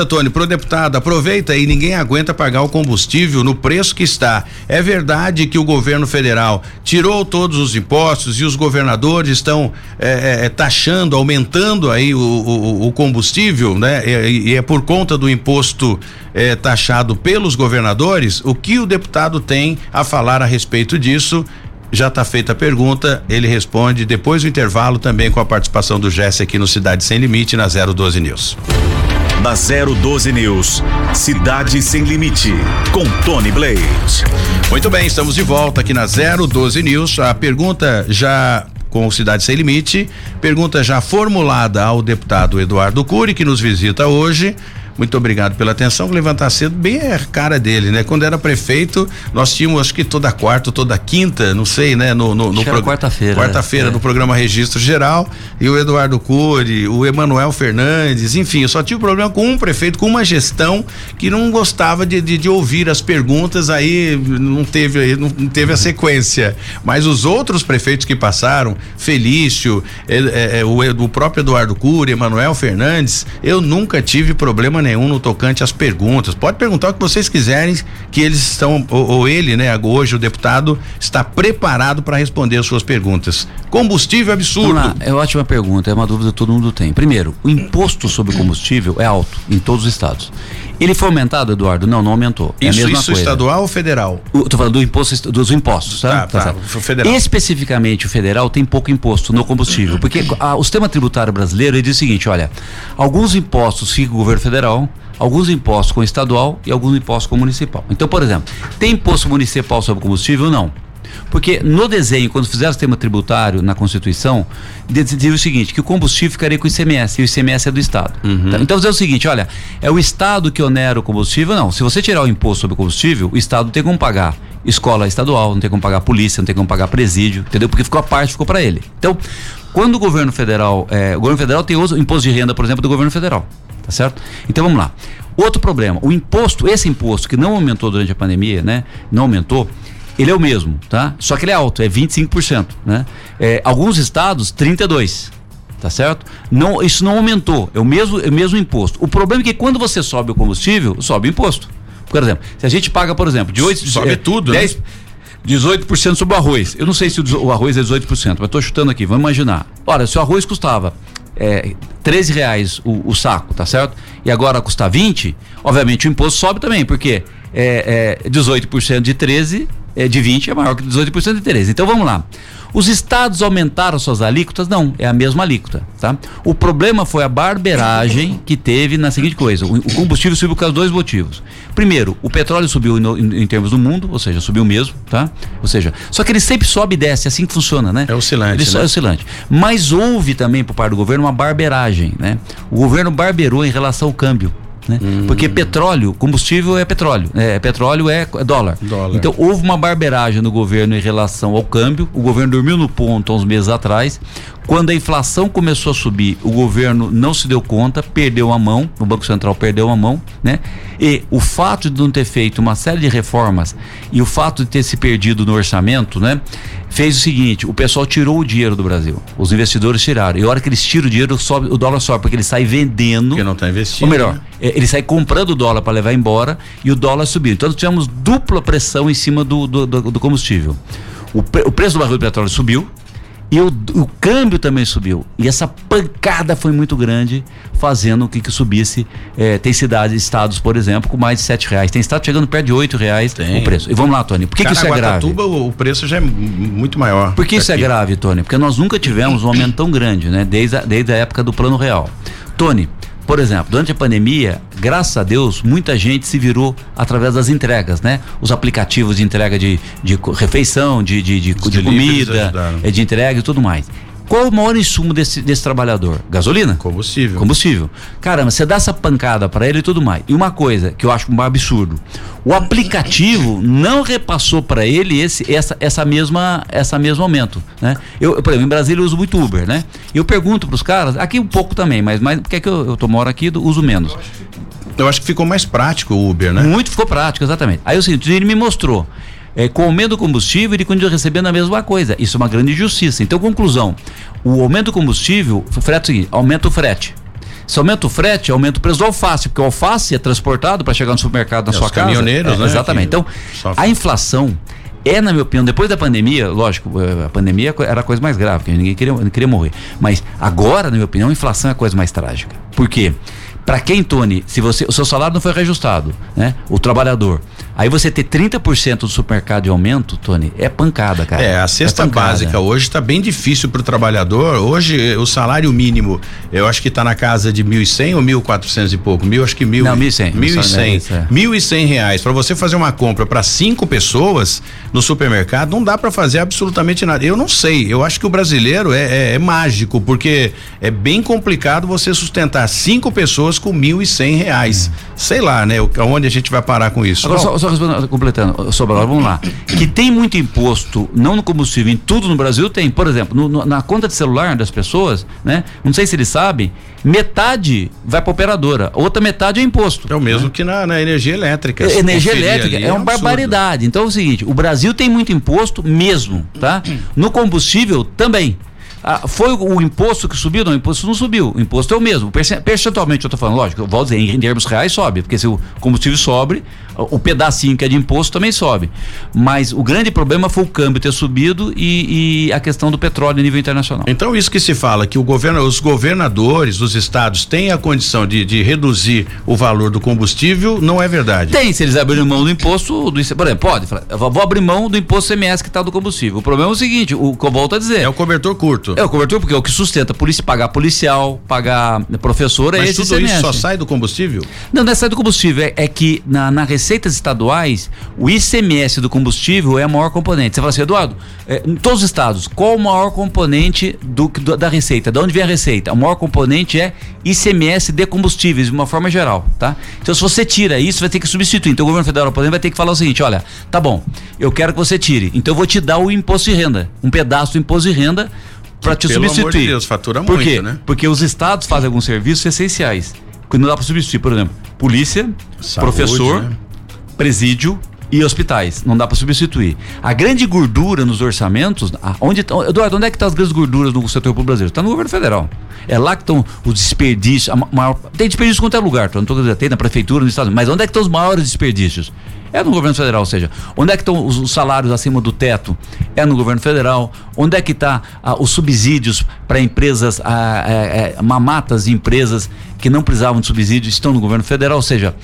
Pergunta, Tony, pro deputado, aproveita aí, ninguém aguenta pagar o combustível no preço que está. É verdade que o governo federal tirou todos os impostos e os governadores estão é, é, taxando, aumentando aí o, o, o combustível, né? E, e, é por conta do imposto é, taxado pelos governadores. O que o deputado tem a falar a respeito disso? Já está feita a pergunta, ele responde depois do intervalo, também com a participação do Jesse aqui no Cidade Sem Limite, na 012 News. Na 012 News, Cidade Sem Limite, com Tony Blade. Muito bem, estamos de volta aqui na 012 News. A pergunta já com Cidade Sem Limite, pergunta já formulada ao deputado Eduardo Cury, que nos visita hoje. Muito obrigado pela atenção. Levantar cedo, bem é a cara dele, né? Quando era prefeito, nós tínhamos acho que toda quarta, toda quinta, não sei, né? No, no, no pro... quarta-feira. Quarta-feira, é. no programa Registro Geral. E o Eduardo Cury, o Emanuel Fernandes, enfim, eu só tive problema com um prefeito, com uma gestão que não gostava de, de, de ouvir as perguntas, aí não teve, não teve a sequência. Mas os outros prefeitos que passaram, Felício, é, é, é, o, o próprio Eduardo Cury, Emanuel Fernandes, eu nunca tive problema nenhum no tocante às perguntas. Pode perguntar o que vocês quiserem, que eles estão, ou, ou ele, né, hoje o deputado, está preparado para responder as suas perguntas. Combustível absurdo. Lá, é ótima pergunta, é uma dúvida que todo mundo tem. Primeiro, o imposto sobre combustível é alto em todos os estados. Ele foi aumentado, Eduardo? Não, não aumentou. É isso, isso estadual ou federal? Estou falando do imposto, dos impostos, tá? Tá, tá, tá. Federal. Especificamente o federal tem pouco imposto no combustível, porque (clears throat) a, o sistema tributário brasileiro ele diz o seguinte, olha, alguns impostos ficam com o governo federal, alguns impostos com o estadual e alguns impostos com o municipal. Então, por exemplo, tem imposto municipal sobre combustível? Não. Porque no desenho, quando fizeram o sistema tributário na Constituição, decidiu o seguinte: que o combustível ficaria com o ICMS, e o ICMS é do Estado. Uhum. Tá? Então, dizer o seguinte: olha, é o Estado que onera o combustível? Não. Se você tirar o imposto sobre o combustível, o Estado tem como pagar escola estadual, não tem como pagar polícia, não tem como pagar presídio, entendeu? Porque ficou a parte, ficou para ele. Então, quando o governo federal, é, o governo federal tem o imposto de renda, por exemplo, do governo federal, tá certo? Então vamos lá. Outro problema, o imposto, esse imposto que não aumentou durante a pandemia, né? Não aumentou, ele é o mesmo, tá? Só que ele é alto, é 25%, né? É, alguns estados, 32%. Tá certo? Não, isso não aumentou, é o mesmo, é o mesmo imposto. O problema é que quando você sobe o combustível, sobe o imposto. Por exemplo, se a gente paga, por exemplo, de 8 sobe é, tudo, 10, né? 18% sobre o arroz. Eu não sei se o, o arroz é 18%, mas estou chutando aqui, vamos imaginar. Olha, se o arroz custava é, 13 reais o, o, saco, tá certo? E agora custa 20, obviamente o imposto sobe também, porque é, é 18% de 13 é, de 20 é maior que 18% de 13. Então vamos lá. Os estados aumentaram suas alíquotas? Não, é a mesma alíquota, tá? O problema foi a barberagem que teve na seguinte coisa: o, o combustível subiu por causa de dois motivos. Primeiro, o petróleo subiu em, em, em, termos do mundo, ou seja, subiu mesmo, tá? Ou seja, só que ele sempre sobe e desce, é assim que funciona, né? É oscilante. Ele né? é oscilante. Mas houve também por parte do governo uma barberagem, né? O governo barberou em relação ao câmbio. Né? Hum. Porque petróleo, combustível é petróleo, é, petróleo é dólar. dólar. Então houve uma barberagem no governo em relação ao câmbio. O governo dormiu no ponto há uns meses atrás. Quando a inflação começou a subir, o governo não se deu conta, perdeu a mão, o Banco Central perdeu a mão, né? E o fato de não ter feito uma série de reformas e o fato de ter se perdido no orçamento, né? Fez o seguinte, o pessoal tirou o dinheiro do Brasil. Os investidores tiraram. E a hora que eles tiram o dinheiro, sobe, o dólar sobe, porque ele sai vendendo. Porque não está investindo. Ou melhor, né? É, ele sai comprando o dólar para levar embora e o dólar subiu. Então nós tivemos dupla pressão em cima do, do, do, do combustível. O, pre, o preço do barril de petróleo subiu, E o, o câmbio também subiu. E essa pancada foi muito grande, fazendo com que, que subisse. É, tem cidades, estados, por exemplo, com mais de sete reais. Tem estado chegando perto de oito reais Tem. o preço. E vamos lá, Tony. Por que, que isso é grave? o, o preço já é muito maior. Por que isso é aqui. grave, Tony? Porque nós nunca tivemos um aumento tão grande, né? Desde a, desde a época do Plano Real. Tony, por exemplo, durante a pandemia, graças a Deus, muita gente se virou através das entregas, né? Os aplicativos de entrega de, de refeição, de, de, de, de comida, eh, de entrega e tudo mais. Qual o maior insumo desse, desse trabalhador? Gasolina? Combustível. Combustível. Caramba, você dá essa pancada para ele e tudo mais. E uma coisa que eu acho um absurdo: o aplicativo não repassou para ele esse, essa, essa mesma, essa mesmo aumento, né? Eu, eu, por exemplo, em Brasília eu uso muito Uber, né? Eu pergunto para os caras, aqui um pouco também, mas, mas porque é que eu, eu tô moro aqui, uso menos. Eu acho que ficou mais prático o Uber, né? Muito ficou prático, exatamente. Aí o seguinte, ele me mostrou. É, com o aumento do combustível, ele continua recebendo a mesma coisa. Isso é uma grande injustiça. Então, conclusão: o aumento do combustível, o frete é o seguinte, aumenta o frete. Se aumenta o frete, aumenta o preço do alface, porque o alface é transportado para chegar no supermercado na É, sua os casa. caminhoneiros, É, né, Exatamente. Então, sofrem. a inflação é, na minha opinião, depois da pandemia, lógico, eh, a pandemia era a coisa mais grave, porque ninguém queria, queria morrer. Mas agora, na minha opinião, a inflação é a coisa mais trágica. Por quê? Para quem, Tony, se você, o seu salário não foi reajustado, né? O trabalhador. Aí você ter 30% do supermercado de aumento, Tony, é pancada, cara. É, a cesta pancada. básica hoje está bem difícil para o trabalhador. Hoje, eh, o salário mínimo, eu acho que está na casa de 1.100 ou 1.400 e pouco. Mil, acho que mil. Não, 1.100. 1.100. Isso, é. 1.100 reais. Para você fazer uma compra para cinco pessoas no supermercado, não dá para fazer absolutamente nada. Eu não sei. Eu acho que o brasileiro é, é- é mágico, porque é bem complicado você sustentar cinco pessoas com 1.100 reais. Sei lá, né? o- Aonde a gente vai parar com isso? Agora, só, só respondendo, completando, Sobral, vamos lá. Que tem muito imposto, não no combustível, em tudo no Brasil tem. Por exemplo, no- no- na conta de celular das pessoas, né? Não sei se eles sabem, metade vai para operadora, outra metade é imposto. É o mesmo que na, na energia elétrica. É, Energia elétrica ali, é uma um absurdo. barbaridade. Então é o seguinte: o Brasil tem muito imposto mesmo, tá? No combustível também. Ah, foi o, o imposto que subiu? Não, o imposto não subiu. O imposto é o mesmo. Perce- Percentualmente, eu estou falando, lógico, eu vou dizer, em termos reais sobe, porque se o combustível sobe, o, pedacinho que é de imposto também sobe. Mas o grande problema foi o câmbio ter subido e, e a questão do petróleo a nível internacional. Então, isso que se fala, que governo, os governadores dos estados têm a condição de, de reduzir o valor do combustível, não é verdade. Tem, se eles abrirem mão do imposto, do, por exemplo, pode, falar, eu vou abrir mão do imposto CMS que está do combustível. O problema é o seguinte, o que eu volto a dizer. É o cobertor curto. É o cobertor porque é o que sustenta polícia, pagar policial, pagar professor, é Mas esse tudo isso ICMS. só sai do combustível? Não, não é sai do combustível, é, é que na, na receitas estaduais, o ICMS do combustível é a maior componente. Você fala assim, Eduardo, é, em todos os estados, qual o maior componente do, do- da receita? De onde vem a receita? O maior componente é ICMS de combustíveis, de uma forma geral, tá? Então, se você tira isso, vai ter que substituir. Então, o governo federal, por exemplo, vai ter que falar o seguinte: olha, tá bom, eu quero que você tire, então eu vou te dar o imposto de renda, um pedaço do imposto de renda para te Pelo amor de substituir. Deus, fatura Por muito, quê? né? Porque os estados fazem alguns serviços essenciais. Que não dá para substituir, por exemplo, polícia, Saúde, professor, né? Presídio e hospitais. Não dá para substituir. A grande gordura nos orçamentos, onde Eduardo, onde é que estão as grandes gorduras no setor público brasileiro? Está no governo federal. É lá que estão os desperdícios. maior, tem desperdício em qualquer lugar, tá? não dizendo, tem na prefeitura, no estado, mas onde é que estão os maiores desperdícios? É no governo federal, ou seja, onde é que estão os, os salários acima do teto? É no governo federal. Onde é que está os subsídios para empresas, ah, mamatas de empresas que não precisavam de subsídios estão no governo federal, ou seja,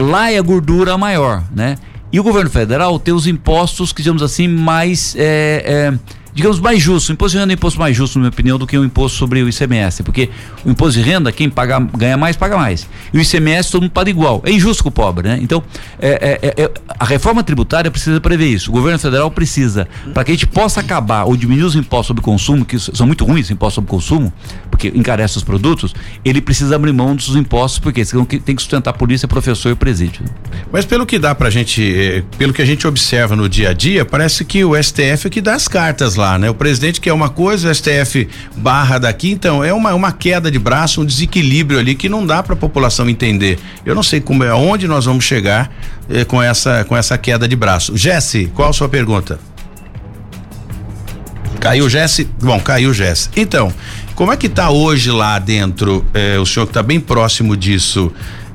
lá é a gordura maior, né? E o governo federal tem os impostos que, digamos assim, mais. é, é, digamos, mais justos. O imposto de renda é um imposto mais justo, na minha opinião, do que o imposto sobre o ICMS. Porque o imposto de renda, quem paga, ganha mais, paga mais. E o ICMS todo mundo paga igual. É injusto com o pobre, né? Então, é, é, é, a reforma tributária precisa prever isso. O governo federal precisa, para que a gente possa acabar ou diminuir os impostos sobre consumo, que são muito ruins os impostos sobre consumo, porque encarece os produtos, ele precisa abrir mão dos impostos, porque tem que sustentar a polícia, professor e presídio. Mas pelo que dá pra gente, eh, pelo que a gente observa no dia a dia, parece que o STF é que dá as cartas lá, né? O presidente quer uma coisa, o STF barra daqui, então é uma, uma queda de braço, um desequilíbrio ali que não dá pra população entender. Eu não sei como é, aonde nós vamos chegar eh, com essa com essa queda de braço. Jesse, qual a sua pergunta? Caiu o Jesse? Bom, caiu o Jesse. Então, como é que tá hoje lá dentro, eh, o senhor que tá bem próximo disso,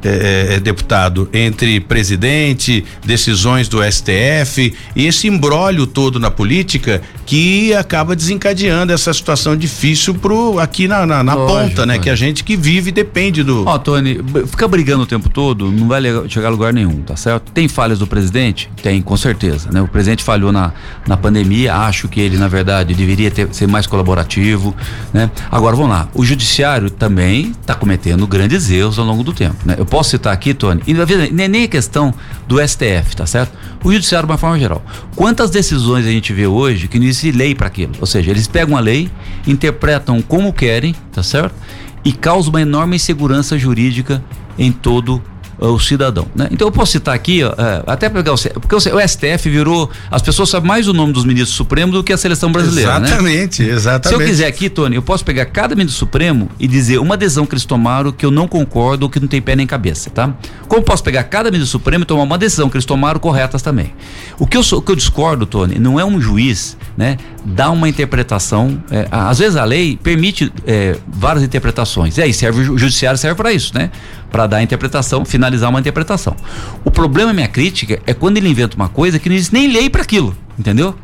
é, é, deputado, entre presidente, decisões do STF e esse embrólio todo na política que acaba desencadeando essa situação difícil pro aqui na, na, na Lógico, ponta, né? Que a gente que vive depende do. Ó, oh, Tony, ficar brigando o tempo todo não vai chegar a lugar nenhum, tá certo? Tem falhas do presidente? Tem, com certeza, né? O presidente falhou na, na pandemia, acho que ele, na verdade, deveria ter, ser mais colaborativo, né? Agora, vamos lá, o judiciário também está cometendo grandes erros ao longo do tempo, né? Eu posso citar aqui, Tony, e nem, nem a questão do STF, tá certo? O judiciário, de uma forma geral. Quantas decisões a gente vê hoje que não existe lei para aquilo? Ou seja, eles pegam a lei, interpretam como querem, tá certo? E causam uma enorme insegurança jurídica em todo o o cidadão. Né? Então eu posso citar aqui, ó, é, até pegar o, porque o, STF virou. As pessoas sabem mais o nome dos ministros supremos do que a seleção brasileira. Né? Exatamente, né? exatamente. Se eu quiser aqui, Tony, eu posso pegar cada ministro supremo e dizer uma decisão que eles tomaram que eu não concordo ou que não tem pé nem cabeça, tá? Como posso pegar cada ministro supremo e tomar uma decisão que eles tomaram corretas também. O que eu, o que eu discordo, Tony, não é um juiz, né, dar uma interpretação. É, às vezes a lei permite é, várias interpretações. E aí serve o judiciário serve para isso, né? Para dar a interpretação, finalizar uma interpretação. O problema, minha crítica, é quando ele inventa uma coisa que não existe nem lei para aquilo, entendeu?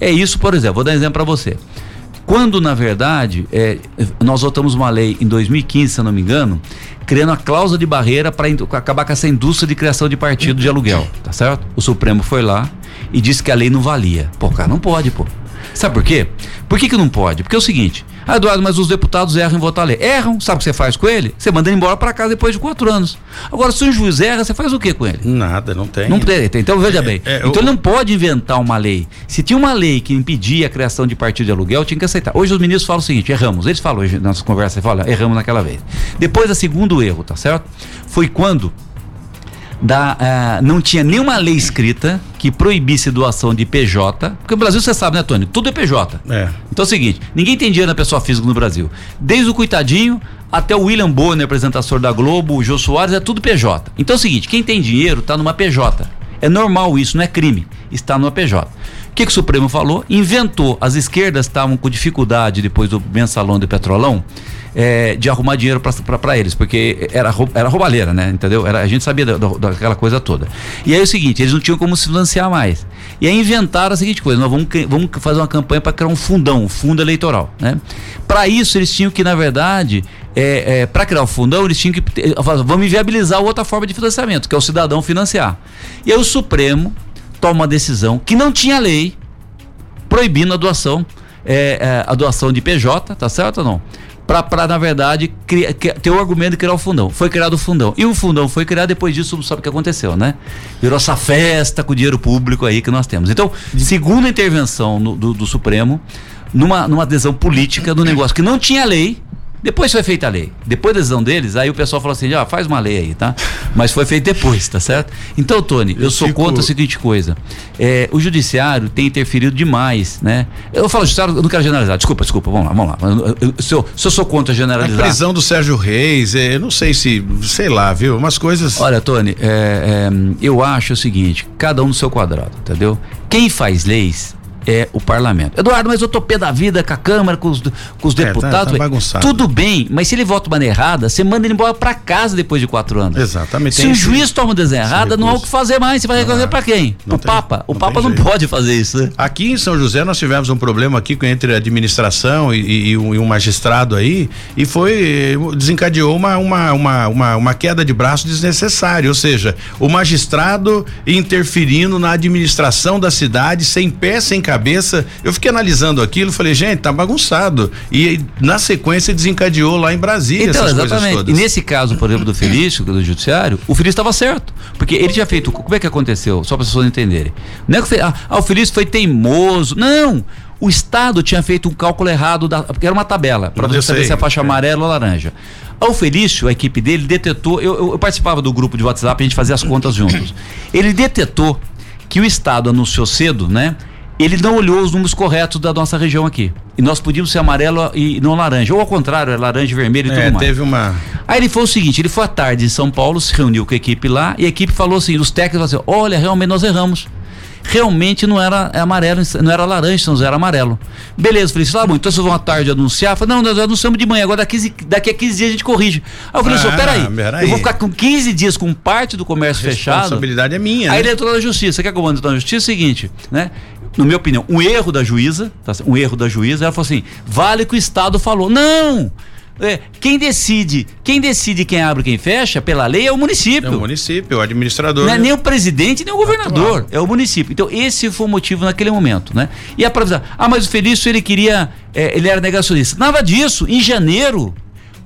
É isso, por exemplo, vou dar um exemplo para você. Quando, na verdade, é, nós votamos uma lei em 2015, se eu não me engano, criando a cláusula de barreira para acabar com essa indústria de criação de partido de aluguel, tá certo? O Supremo foi lá e disse que a lei não valia. Pô, cara, não pode, pô. Sabe por quê? Por que, que não pode? Porque é o seguinte, ah, Eduardo, mas os deputados erram em votar a lei. Erram, sabe o que você faz com ele? Você manda ele embora para casa depois de quatro anos. Agora, se um juiz erra, você faz o que com ele? Nada, não tem. Não tem. Então, veja é, bem. É, então, eu... ele não pode inventar uma lei. Se tinha uma lei que impedia a criação de partido de aluguel, tinha que aceitar. Hoje os ministros falam o seguinte: erramos. Eles falam hoje, nas conversas, falam, erramos naquela vez. Depois, o segundo erro, tá certo? Foi quando da, uh, não tinha nenhuma lei escrita que proibisse doação de PJ, porque o Brasil você sabe, né, Tony? Tudo é PJ. É. Então é o seguinte: ninguém tem dinheiro na pessoa física no Brasil. Desde o coitadinho até o William Bonner, apresentador da Globo, o Jô Soares, é tudo PJ. Então é o seguinte: quem tem dinheiro está numa PJ. É normal isso, não é crime. Está numa PJ. O que, que o Supremo falou? Inventou. As esquerdas estavam com dificuldade depois do mensalão de petrolão é, de arrumar dinheiro para eles, porque era, era roubalheira, né? Entendeu? Era, a gente sabia da, da, daquela coisa toda. E aí é o seguinte, eles não tinham como se financiar mais. E aí inventaram a seguinte coisa: nós vamos, vamos fazer uma campanha para criar um fundão, um fundo eleitoral, né? Para isso, eles tinham que, na verdade, é, é, para criar o fundão, eles tinham que. Vamos viabilizar outra forma de financiamento, que é o cidadão financiar. E aí o Supremo toma uma decisão que não tinha lei proibindo a doação, é, é a doação de PJ, tá certo ou não? para na verdade criar, ter o argumento de criar o fundão. Foi criado o fundão. E o fundão foi criado depois disso, sabe o que aconteceu, né? Virou essa festa com o dinheiro público aí que nós temos. Então, segunda intervenção no, do, do Supremo, numa, numa adesão política do negócio que não tinha lei, depois foi feita a lei. Depois da decisão deles, aí o pessoal falou assim: ah, faz uma lei aí, tá? Mas foi feito depois, tá certo? Então, Tony, eu, eu sou fico... contra a seguinte coisa: é, o judiciário tem interferido demais, né? Eu falo judiciário, eu não quero generalizar. Desculpa, desculpa, vamos lá, vamos lá. Eu, eu, se, eu, se eu sou contra generalizar. A prisão do Sérgio Reis, é, eu não sei se, sei lá, viu? Umas coisas. Olha, Tony, é, é eu acho o seguinte: cada um no seu quadrado, entendeu? Quem faz leis é o parlamento. Eduardo, mas eu tô pé da vida com a Câmara, com os, com os é, deputados. Tá, tá tudo bem, mas se ele vota maneira errada, você manda ele embora para casa depois de quatro anos. Exatamente. Se o juiz toma uma decisão errada, não há o que fazer mais. Você vai fazer para quem? O tem, Papa. O Papa não pode fazer isso. Né? Aqui em São José nós tivemos um problema aqui entre a administração e, e, um, e um, magistrado aí e foi desencadeou uma, uma, uma, uma, uma queda de braço desnecessária. Ou seja, o magistrado interferindo na administração da cidade sem pé, sem cabeça. Eu fiquei analisando aquilo, falei, gente, tá bagunçado. E na sequência desencadeou lá em Brasília então, essas exatamente. coisas todas. E nesse caso, por exemplo, do Felício, do judiciário, o Felício estava certo. Porque ele tinha feito. Como é que aconteceu? Só para as pessoas entenderem. Não é que ah, ah, o Felício foi teimoso. Não! O Estado tinha feito um cálculo errado, da, porque era uma tabela, para você saber se é a faixa é. amarela ou laranja. Ao Felício, a equipe dele detetou. Eu, eu, eu participava do grupo de WhatsApp, a gente fazia as contas juntos. Ele detetou que o Estado anunciou cedo, né? Ele não olhou os números corretos da nossa região aqui. E nós podíamos ser amarelo e não laranja. Ou ao contrário, é laranja vermelho e é, tudo mais. teve uma. Aí ele foi o seguinte: ele foi à tarde em São Paulo, se reuniu com a equipe lá, e a equipe falou assim: os técnicos falaram assim: olha, realmente nós erramos. realmente não era amarelo, não era laranja, não era amarelo. Beleza, falei, tá bom, então vocês vão à tarde anunciar? Falei, não, nós anunciamos de manhã, agora daqui, daqui a 15 dias a gente corrige. Aí eu falei, ah, peraí, peraí, eu vou ficar com 15 dias com parte do comércio a fechado. A responsabilidade é minha. Aí né? ele entrou na justiça. Quer que eu mando na justiça? É o seguinte, né? No minha opinião, um erro da juíza, tá, um erro da juíza, ela falou assim: vale que o Estado falou. Não! É, quem decide, quem decide quem abre e quem fecha, pela lei, é o município. É o município, o administrador. Não é nem o presidente, nem o governador, é o município. Então, esse foi o motivo naquele momento, né? E a previsão, ah, mas o Felício, ele queria, é, ele era negacionista. Nada disso, em janeiro,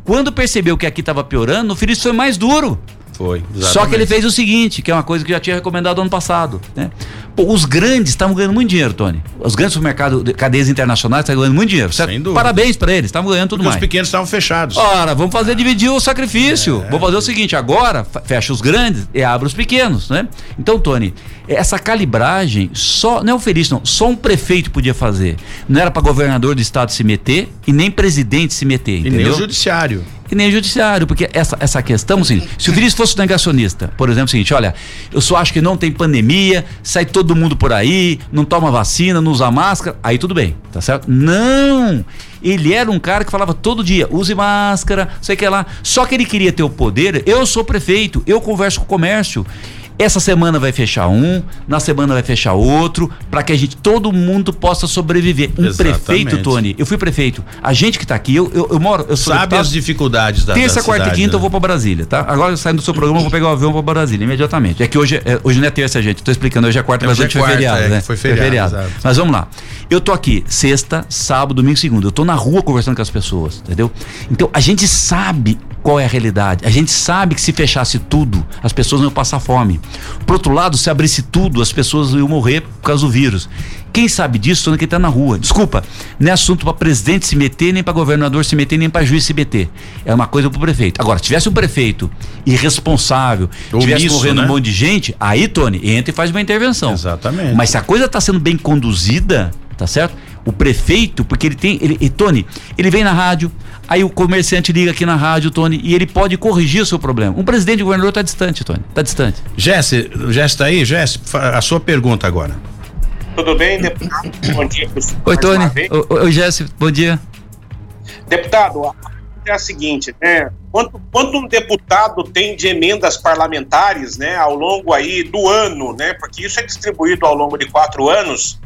quando percebeu que aqui estava piorando, o Felício foi mais duro. Foi. Exatamente. Só que ele fez o seguinte, que é uma coisa que eu já tinha recomendado ano passado, né? Pô, os grandes estavam ganhando muito dinheiro, Tony. Os grandes supermercados, cadeias internacionais estavam ganhando muito dinheiro. Certo? Sem dúvida. Parabéns para eles, estavam ganhando tudo Porque mais. Os pequenos estavam fechados. Ora, vamos fazer dividir o sacrifício. É. Vamos fazer o seguinte, agora fecha os grandes e abre os pequenos, né? Então, Tony, essa calibragem só não é o feliz não, só um prefeito podia fazer. Não era para governador do estado se meter e nem presidente se meter, entendeu? E nem o judiciário e nem o judiciário, porque essa, essa questão, assim, se o Vinícius fosse negacionista, por exemplo, é o seguinte, olha, eu só acho que não tem pandemia, sai todo mundo por aí, não toma vacina, não usa máscara, aí tudo bem, tá certo? Não! Ele era um cara que falava todo dia, use máscara, sei que lá. Só que ele queria ter o poder. Eu sou prefeito, eu converso com o comércio. Essa semana vai fechar um, na semana vai fechar outro, para que a gente, todo mundo possa sobreviver. Um Exatamente. prefeito, Tony, eu fui prefeito. A gente que está aqui, eu, eu, eu, moro. Eu Sabe deputado, as dificuldades da Terça, da quarta cidade, e quinta né? eu vou para Brasília, tá? Agora saindo do seu programa, eu vou pegar o avião para Brasília imediatamente. É que hoje, é, hoje não é terça, gente. Estou explicando, hoje é quarta, mas hoje é foi feriado, é, né? Foi feriado. Foi feriado. Mas vamos lá. Eu tô aqui sexta, sábado, domingo, segunda. Eu tô na rua conversando com as pessoas, entendeu? Então a gente sabe qual é a realidade. A gente sabe que se fechasse tudo, as pessoas não iam passar fome. Por outro lado, se abrisse tudo, as pessoas iam morrer por causa do vírus. Quem sabe disso é quem está na rua. Desculpa, não é assunto para presidente se meter, nem para governador se meter, nem para juiz se meter. É uma coisa para o prefeito. Agora, se tivesse um prefeito irresponsável, Ou tivesse isso, morrendo né? um monte de gente, aí, Tony, entra e faz uma intervenção. Exatamente. Mas se a coisa está sendo bem conduzida, tá certo? O prefeito, porque ele tem. Ele, e Tony, ele vem na rádio, aí o comerciante liga aqui na rádio, Tony, e ele pode corrigir o seu problema. Um presidente de governador está distante, Tony. Está distante. Jesse, Jesse tá aí? Jesse, a sua pergunta agora. Tudo bem, deputado? Bom dia, Oi, Tony. Oi, Jesse, bom dia. Deputado, a é a seguinte, né? Quanto, quanto um deputado tem de emendas parlamentares, né, ao longo aí do ano, né? Porque isso é distribuído ao longo de quatro anos.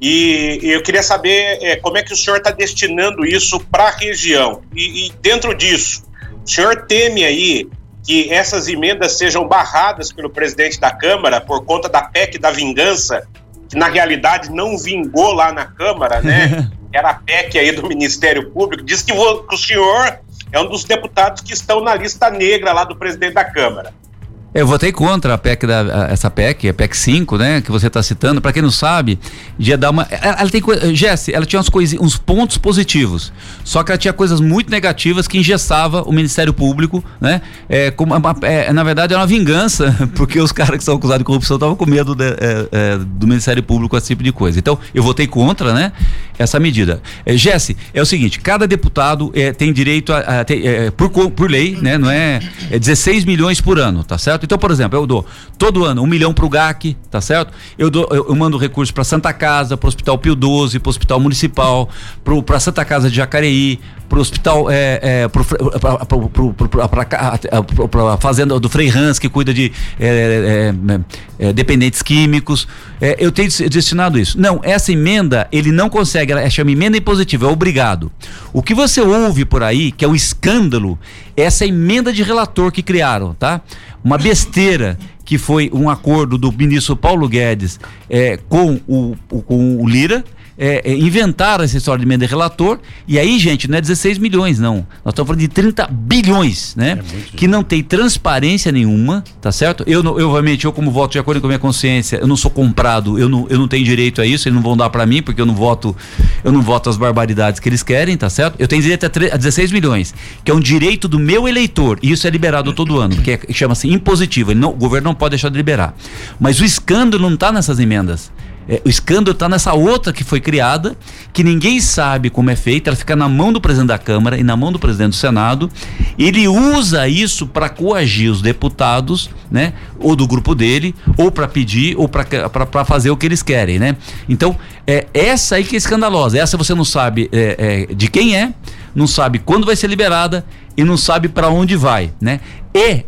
E, eu queria saber é, como é que o senhor está destinando isso para a região. E, e, dentro disso, o senhor teme aí que essas emendas sejam barradas pelo presidente da Câmara por conta da PEC da vingança, que na realidade não vingou lá na Câmara, né? (laughs) Era a PEC aí do Ministério Público. Diz que, o, que o senhor é um dos deputados que estão na lista negra lá do presidente da Câmara. Eu votei contra a PEC da, essa PEC, a PEC 5, né, que você está citando. Para quem não sabe, ia dar uma. Ela, ela tem Jesse, ela tinha uns, coisa, uns pontos positivos. Só que ela tinha coisas muito negativas que engessava o Ministério Público, né? É, como, é, na verdade, é uma vingança, (laughs) porque os caras que são acusados de corrupção estavam com medo de, é, é, do Ministério Público, esse tipo de coisa. Então, eu votei contra, né? Essa medida. É, Jesse, é o seguinte: cada deputado é, tem direito a, a ter, é, por, por lei, né? Não é, é 16 milhões por ano, tá certo? Então, por exemplo, eu dou todo ano um milhão para o GAC, tá certo? Eu, dou, eu, eu mando recursos para Santa Casa, para o Hospital Pio 12, para o Hospital Municipal, para Santa Casa de Jacareí, para o hospital, é, é, a fazenda do Frei Hans, que cuida de é, é, é, é dependentes químicos. eu tenho destinado isso. Não, essa emenda, ele não consegue, ela chama emenda impositiva, é obrigado. O que você ouve por aí, que é um escândalo, é essa emenda de relator que criaram, tá? Uma besteira que foi um acordo do ministro Paulo Guedes com, o, com o Lira é, é, inventaram essa história de emenda de relator, e aí, gente, não é 16 milhões, não. Nós estamos falando de 30 bilhões, né? É que não tem transparência nenhuma, tá certo? Eu, eu, obviamente, eu como voto de acordo com a minha consciência, eu não sou comprado, eu não, eu não tenho direito a isso, eles não vão dar para mim, porque eu não voto, eu não voto as barbaridades que eles querem, tá certo? Eu tenho direito a, 3, a 16 milhões, que é um direito do meu eleitor, e isso é liberado todo ano, que é, chama-se impositivo, não, o governo não pode deixar de liberar. Mas o escândalo não está nessas emendas. É, o escândalo está nessa outra que foi criada, que ninguém sabe como é feita, ela fica na mão do presidente da Câmara e na mão do presidente do Senado, Ele usa isso para coagir os deputados, né? Ou do grupo dele, ou para pedir, ou para fazer o que eles querem, né? Então, é essa aí que é escandalosa. Essa você não sabe é, é, de quem é, não sabe quando vai ser liberada e não sabe para onde vai, né? E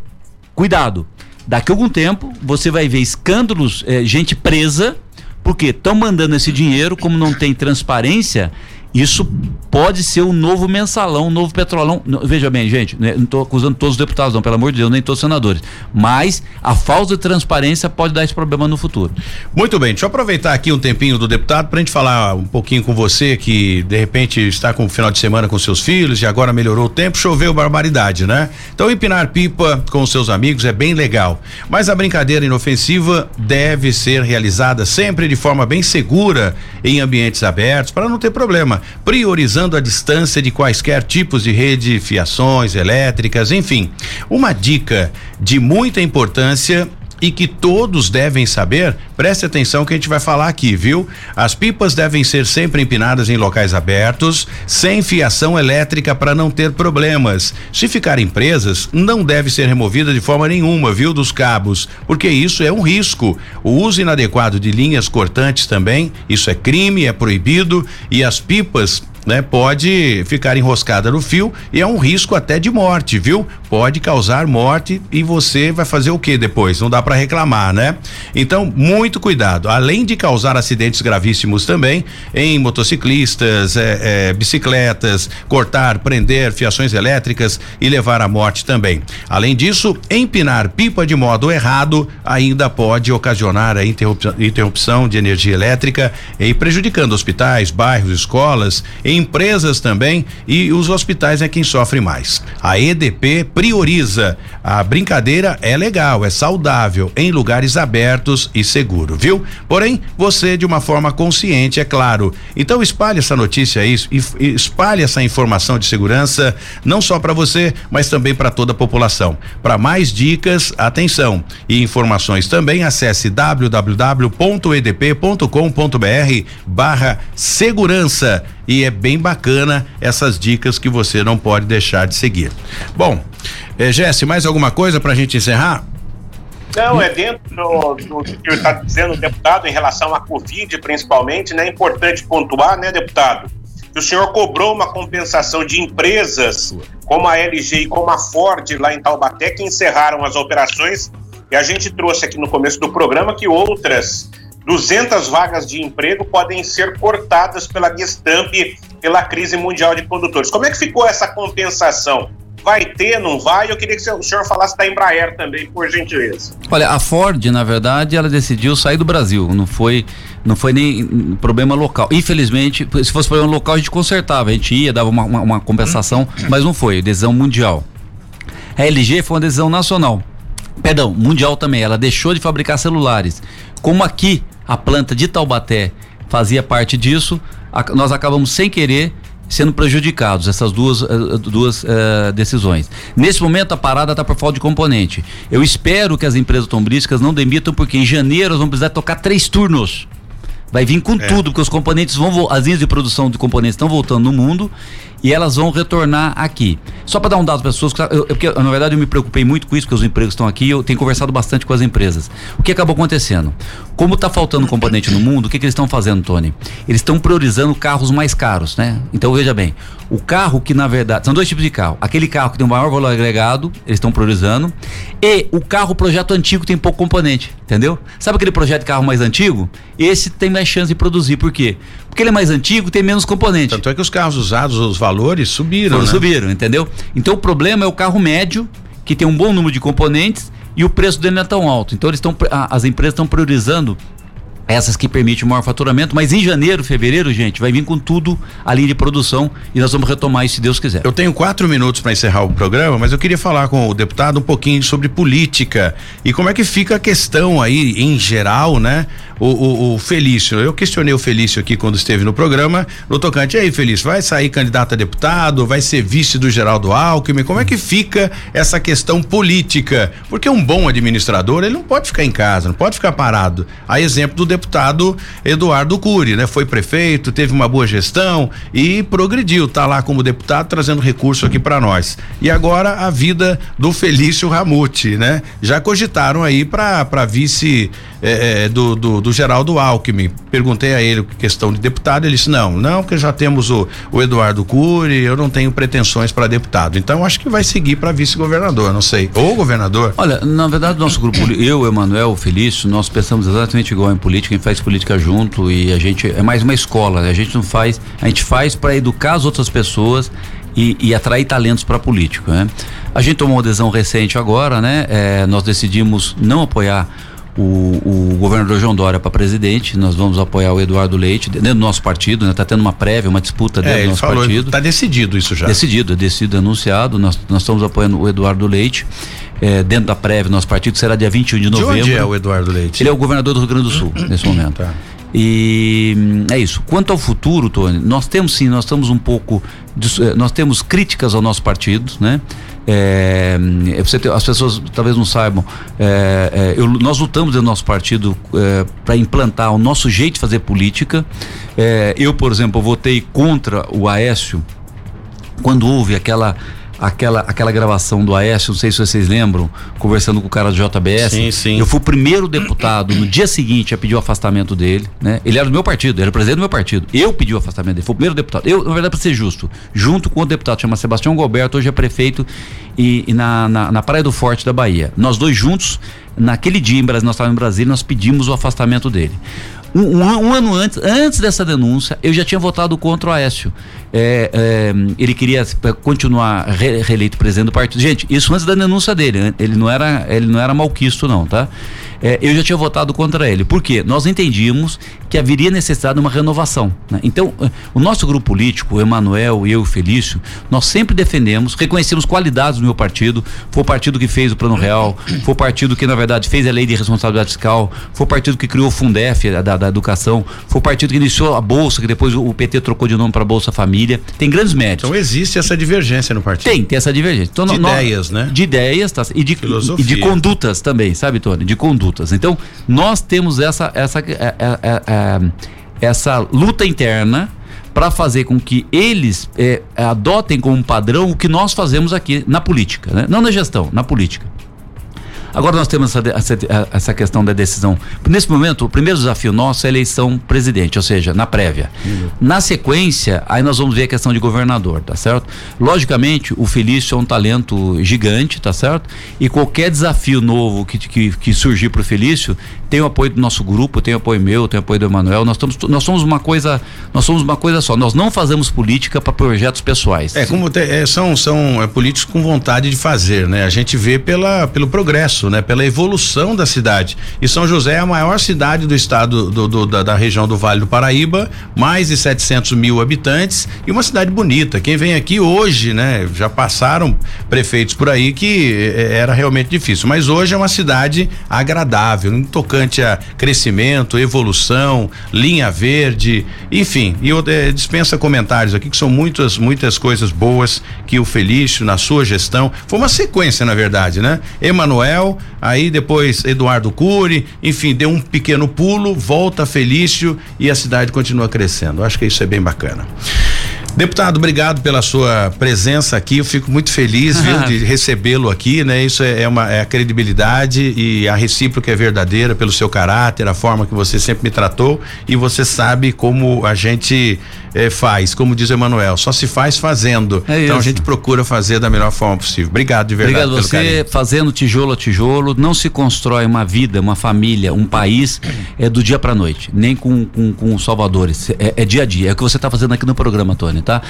cuidado, daqui a algum tempo você vai ver escândalos, é, gente presa, porque estão mandando esse dinheiro, como não tem transparência, isso pode ser um novo mensalão, um novo petrolão. Veja bem, gente, né, não estou acusando todos os deputados, não, pelo amor de Deus, nem todos os senadores. Mas a falta de transparência pode dar esse problema no futuro. Muito bem, deixa eu aproveitar aqui um tempinho do deputado para a gente falar um pouquinho com você que de repente está com o final de semana com seus filhos e agora melhorou o tempo, choveu barbaridade, né? Então empinar pipa com seus amigos é bem legal, mas a brincadeira inofensiva deve ser realizada sempre de forma bem segura em ambientes abertos para não ter problema priorizando a distância de quaisquer tipos de rede, fiações elétricas, enfim. Uma dica de muita importância e que todos devem saber, preste atenção que a gente vai falar aqui, viu? As pipas devem ser sempre empinadas em locais abertos, sem fiação elétrica para não ter problemas. Se ficarem presas, não deve ser removida de forma nenhuma, viu, dos cabos, porque isso é um risco. O uso inadequado de linhas cortantes também, isso é crime, é proibido e as pipas né, pode ficar enroscada no fio e é um risco até de morte, viu? Pode causar morte e você vai fazer o que depois? Não dá para reclamar, né? Então, muito cuidado. Além de causar acidentes gravíssimos também em motociclistas, é, é, bicicletas, cortar, prender fiações elétricas e levar à morte também. Além disso, empinar pipa de modo errado ainda pode ocasionar a interrupção, interrupção de energia elétrica e prejudicando hospitais, bairros, escolas empresas também e os hospitais é quem sofre mais. A EDP prioriza. A brincadeira é legal, é saudável, em lugares abertos e seguro, viu? Porém, você de uma forma consciente, é claro. Então espalhe essa notícia aí, espalhe essa informação de segurança, não só para você, mas também para toda a população. Para mais dicas, atenção e informações também, acesse www.edp.com.br barra segurança e é bem bacana essas dicas que você não pode deixar de seguir. Bom, eh, Jesse, mais alguma coisa para a gente encerrar? Não, é dentro do, que está dizendo o deputado em relação à Covid, principalmente, né? É importante pontuar, né, deputado? Que o senhor cobrou uma compensação de empresas como a LG e como a Ford lá em Taubaté, que encerraram as operações. E a gente trouxe aqui no começo do programa que outras 200 vagas de emprego podem ser cortadas pela Gestamp, pela crise mundial de condutores. Como é que ficou essa compensação? Vai ter, não vai? Eu queria que o senhor falasse da Embraer também, por gentileza. Olha, a Ford, na verdade, ela decidiu sair do Brasil. Não foi, não foi nem problema local. Infelizmente, se fosse problema local, a gente consertava. A gente ia, dava uma, uma, uma compensação, mas não foi. Decisão mundial. A LG foi uma decisão nacional. Perdão, mundial também. Ela deixou de fabricar celulares. Como aqui a planta de Taubaté fazia parte disso, a, nós acabamos sem querer sendo prejudicados essas duas, uh, duas uh, decisões. Nesse momento a parada está por falta de componente. Eu espero que as empresas tombrísticas não demitam porque em janeiro nós vamos precisar tocar três turnos. Vai vir com é. tudo, porque os componentes vão, as linhas de produção de componentes estão voltando no mundo e elas vão retornar aqui. Só para dar um dado para as pessoas, eu, eu, porque, na verdade eu me preocupei muito com isso, porque os empregos estão aqui, eu tenho conversado bastante com as empresas. O que acabou acontecendo? Como está faltando componente no mundo, o que, que eles estão fazendo, Tony? Eles estão priorizando carros mais caros, né? Então veja bem, o carro que na verdade, são dois tipos de carro. Aquele carro que tem um maior valor agregado, eles estão priorizando, e o carro projeto antigo tem pouco componente, entendeu? Sabe aquele projeto de carro mais antigo? Esse tem mais chance de produzir, por quê? Porque ele é mais antigo, tem menos componente. Tanto é que os carros usados, os valores subiram. Foram, né? Subiram, entendeu? Então o problema é o carro médio, que tem um bom número de componentes e o preço dele não é tão alto. Então eles estão, as empresas estão priorizando essas que permitem o maior faturamento, mas em janeiro, fevereiro, gente, vai vir com tudo a linha de produção e nós vamos retomar isso se Deus quiser. Eu tenho quatro minutos para encerrar o programa, mas eu queria falar com o deputado um pouquinho sobre política e como é que fica a questão aí em geral, né? O, o, o Felício, eu questionei o Felício aqui quando esteve no programa, no tocante, e aí Felício, vai sair candidato a deputado, vai ser vice do Geraldo Alckmin, como é que fica essa questão política? Porque um bom administrador, ele não pode ficar em casa, não pode ficar parado. A exemplo do deputado deputado Eduardo Cury, né? Foi prefeito, teve uma boa gestão e progrediu, tá lá como deputado trazendo recurso aqui para nós. E agora a vida do Felício Ramute, né? Já cogitaram aí para vice é, do, do, do Geraldo Alckmin. Perguntei a ele questão de deputado, ele disse: não, não, porque já temos o, o Eduardo Cury, eu não tenho pretensões para deputado. Então acho que vai seguir para vice-governador, não sei. Ou governador. Olha, na verdade, nosso grupo, (coughs) eu, Emanuel, Felício, nós pensamos exatamente igual em política, a gente faz política junto e a gente é mais uma escola, né? A gente não faz, a gente faz para educar as outras pessoas e, e atrair talentos para político, né? A gente tomou uma decisão recente agora, né? É, nós decidimos não apoiar o, o governador João Dória para presidente, nós vamos apoiar o Eduardo Leite dentro do nosso partido, né? Tá tendo uma prévia, uma disputa dentro é, do nosso falou, partido. Tá decidido isso já. Decidido, é decidido, anunciado, nós, nós estamos apoiando o Eduardo Leite. É, dentro da prévia, nosso partido será dia 21 de novembro. De onde é o Eduardo Leite? Ele é o governador do Rio Grande do Sul, nesse momento. Tá. E hum, é isso. Quanto ao futuro, Tony, nós temos sim, nós estamos um pouco, eh, nós temos críticas ao nosso partido, né? É, é você as pessoas talvez não saibam, é, é, eu, nós lutamos no nosso partido é, para implantar o nosso jeito de fazer política. Eu, por exemplo, votei contra o Aécio quando houve aquela aquela, aquela gravação do Aécio, não sei se vocês lembram, conversando com o cara do JBS. Sim, sim. Eu fui o primeiro deputado no dia seguinte a pedir o afastamento dele, né? Ele era do meu partido, ele era presidente do meu partido. Eu pedi o afastamento dele, foi o primeiro deputado. Eu, na verdade, para ser justo, junto com o deputado, chama Sebastião Goberto, hoje é prefeito e, e na, na, na, Praia do Forte da Bahia. Nós dois juntos, naquele dia em Brasília, nós estávamos em Brasília, nós pedimos o afastamento dele. Um, um, um, ano antes, antes dessa denúncia, eu já tinha votado contra o Aécio. É, é, ele queria continuar re, reeleito presidente do partido. Gente, isso antes da denúncia dele. Ele não era, ele não era malquisto, não, tá? é, eu já tinha votado contra ele. Por quê? Nós entendíamos que haveria necessidade de uma renovação. Né? Então, o nosso grupo político, o Emanuel e eu, o Felício, nós sempre defendemos, reconhecemos qualidades do meu partido. Foi o partido que fez o Plano Real, foi o partido que, na verdade, fez a lei de responsabilidade fiscal, foi o partido que criou o Fundef da, da educação, foi o partido que iniciou a Bolsa, que depois o PT trocou de nome para Bolsa Família. Tem grandes méritos. Então existe essa divergência no partido. Tem, tem essa divergência. Então, de nós, ideias, né? De ideias tá, e, de, e de condutas também, sabe, Tony? De condutas. Então, nós temos essa, essa, é, é, é, essa luta interna para fazer com que eles é, adotem como padrão o que nós fazemos aqui na política, né? não na gestão, na política. Agora nós temos essa, essa, essa, questão da decisão. Nesse momento, o primeiro desafio nosso é a eleição presidente, ou seja, na prévia. Uhum. Na sequência, aí nós vamos ver a questão de governador, tá certo? Logicamente, o Felício é um talento gigante, tá certo? E qualquer desafio novo que, que, que surgir para o Felício, tem o apoio do nosso grupo, tem o apoio meu, tem o apoio do Emanuel. Nós, estamos, nós somos uma coisa, nós somos uma coisa só. Nós não fazemos política para projetos pessoais. É, como te, é, são, são é, políticos com vontade de fazer, né? A gente vê pela, pelo progresso progresso, né? Pela evolução da cidade. E São José é a maior cidade do estado do, do, da, da, região do Vale do Paraíba, mais de 700 mil habitantes e uma cidade bonita. Quem vem aqui hoje, né? Já passaram prefeitos por aí que eh, era realmente difícil, mas hoje é uma cidade agradável, um tocante a crescimento, evolução, linha verde, enfim. E eu eh, dispensa comentários aqui que são muitas muitas coisas boas que o Felício na sua gestão foi uma sequência na verdade, né? Emanuel aí depois Eduardo Cury, enfim, deu um pequeno pulo, volta Felício e a cidade continua crescendo. Acho que isso é bem bacana. Deputado, obrigado pela sua presença aqui. Eu fico muito feliz, viu, (laughs) de recebê-lo aqui, né? Isso é, é, uma é a credibilidade e a recíproca é verdadeira pelo seu caráter, a forma que você sempre me tratou e você sabe como a gente é, faz, como diz o Emanuel, só se faz fazendo. É então a gente procura fazer da melhor forma possível. Obrigado de verdade. Obrigado você, carinho. fazendo tijolo a tijolo, não se constrói uma vida, uma família, um país é do dia para noite, nem com, com, com os salvadores. É, é, dia a dia. É o que você está fazendo aqui no programa, Tony, tá?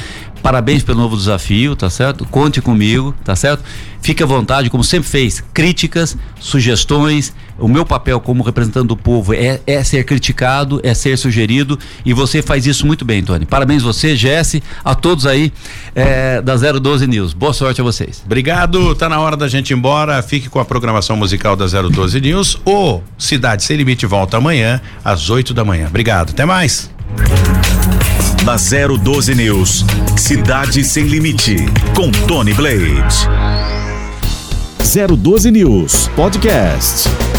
Parabéns pelo novo desafio, tá certo? Conte comigo, tá certo? Fique à vontade, como sempre fez, críticas, sugestões. O meu papel como representante do povo é, é ser criticado, é ser sugerido e você faz isso muito bem, Tony. Parabéns você, Jesse, a todos aí é, da 012 News. Boa sorte a vocês. Obrigado. Tá na hora da gente ir embora. Fique com a programação musical da 012 News. O Cidade Sem Limite volta amanhã às 8 da manhã. Obrigado. Até mais. Na 012 News, Cidade Sem Limite, com Tony Blade. 012 News Podcast.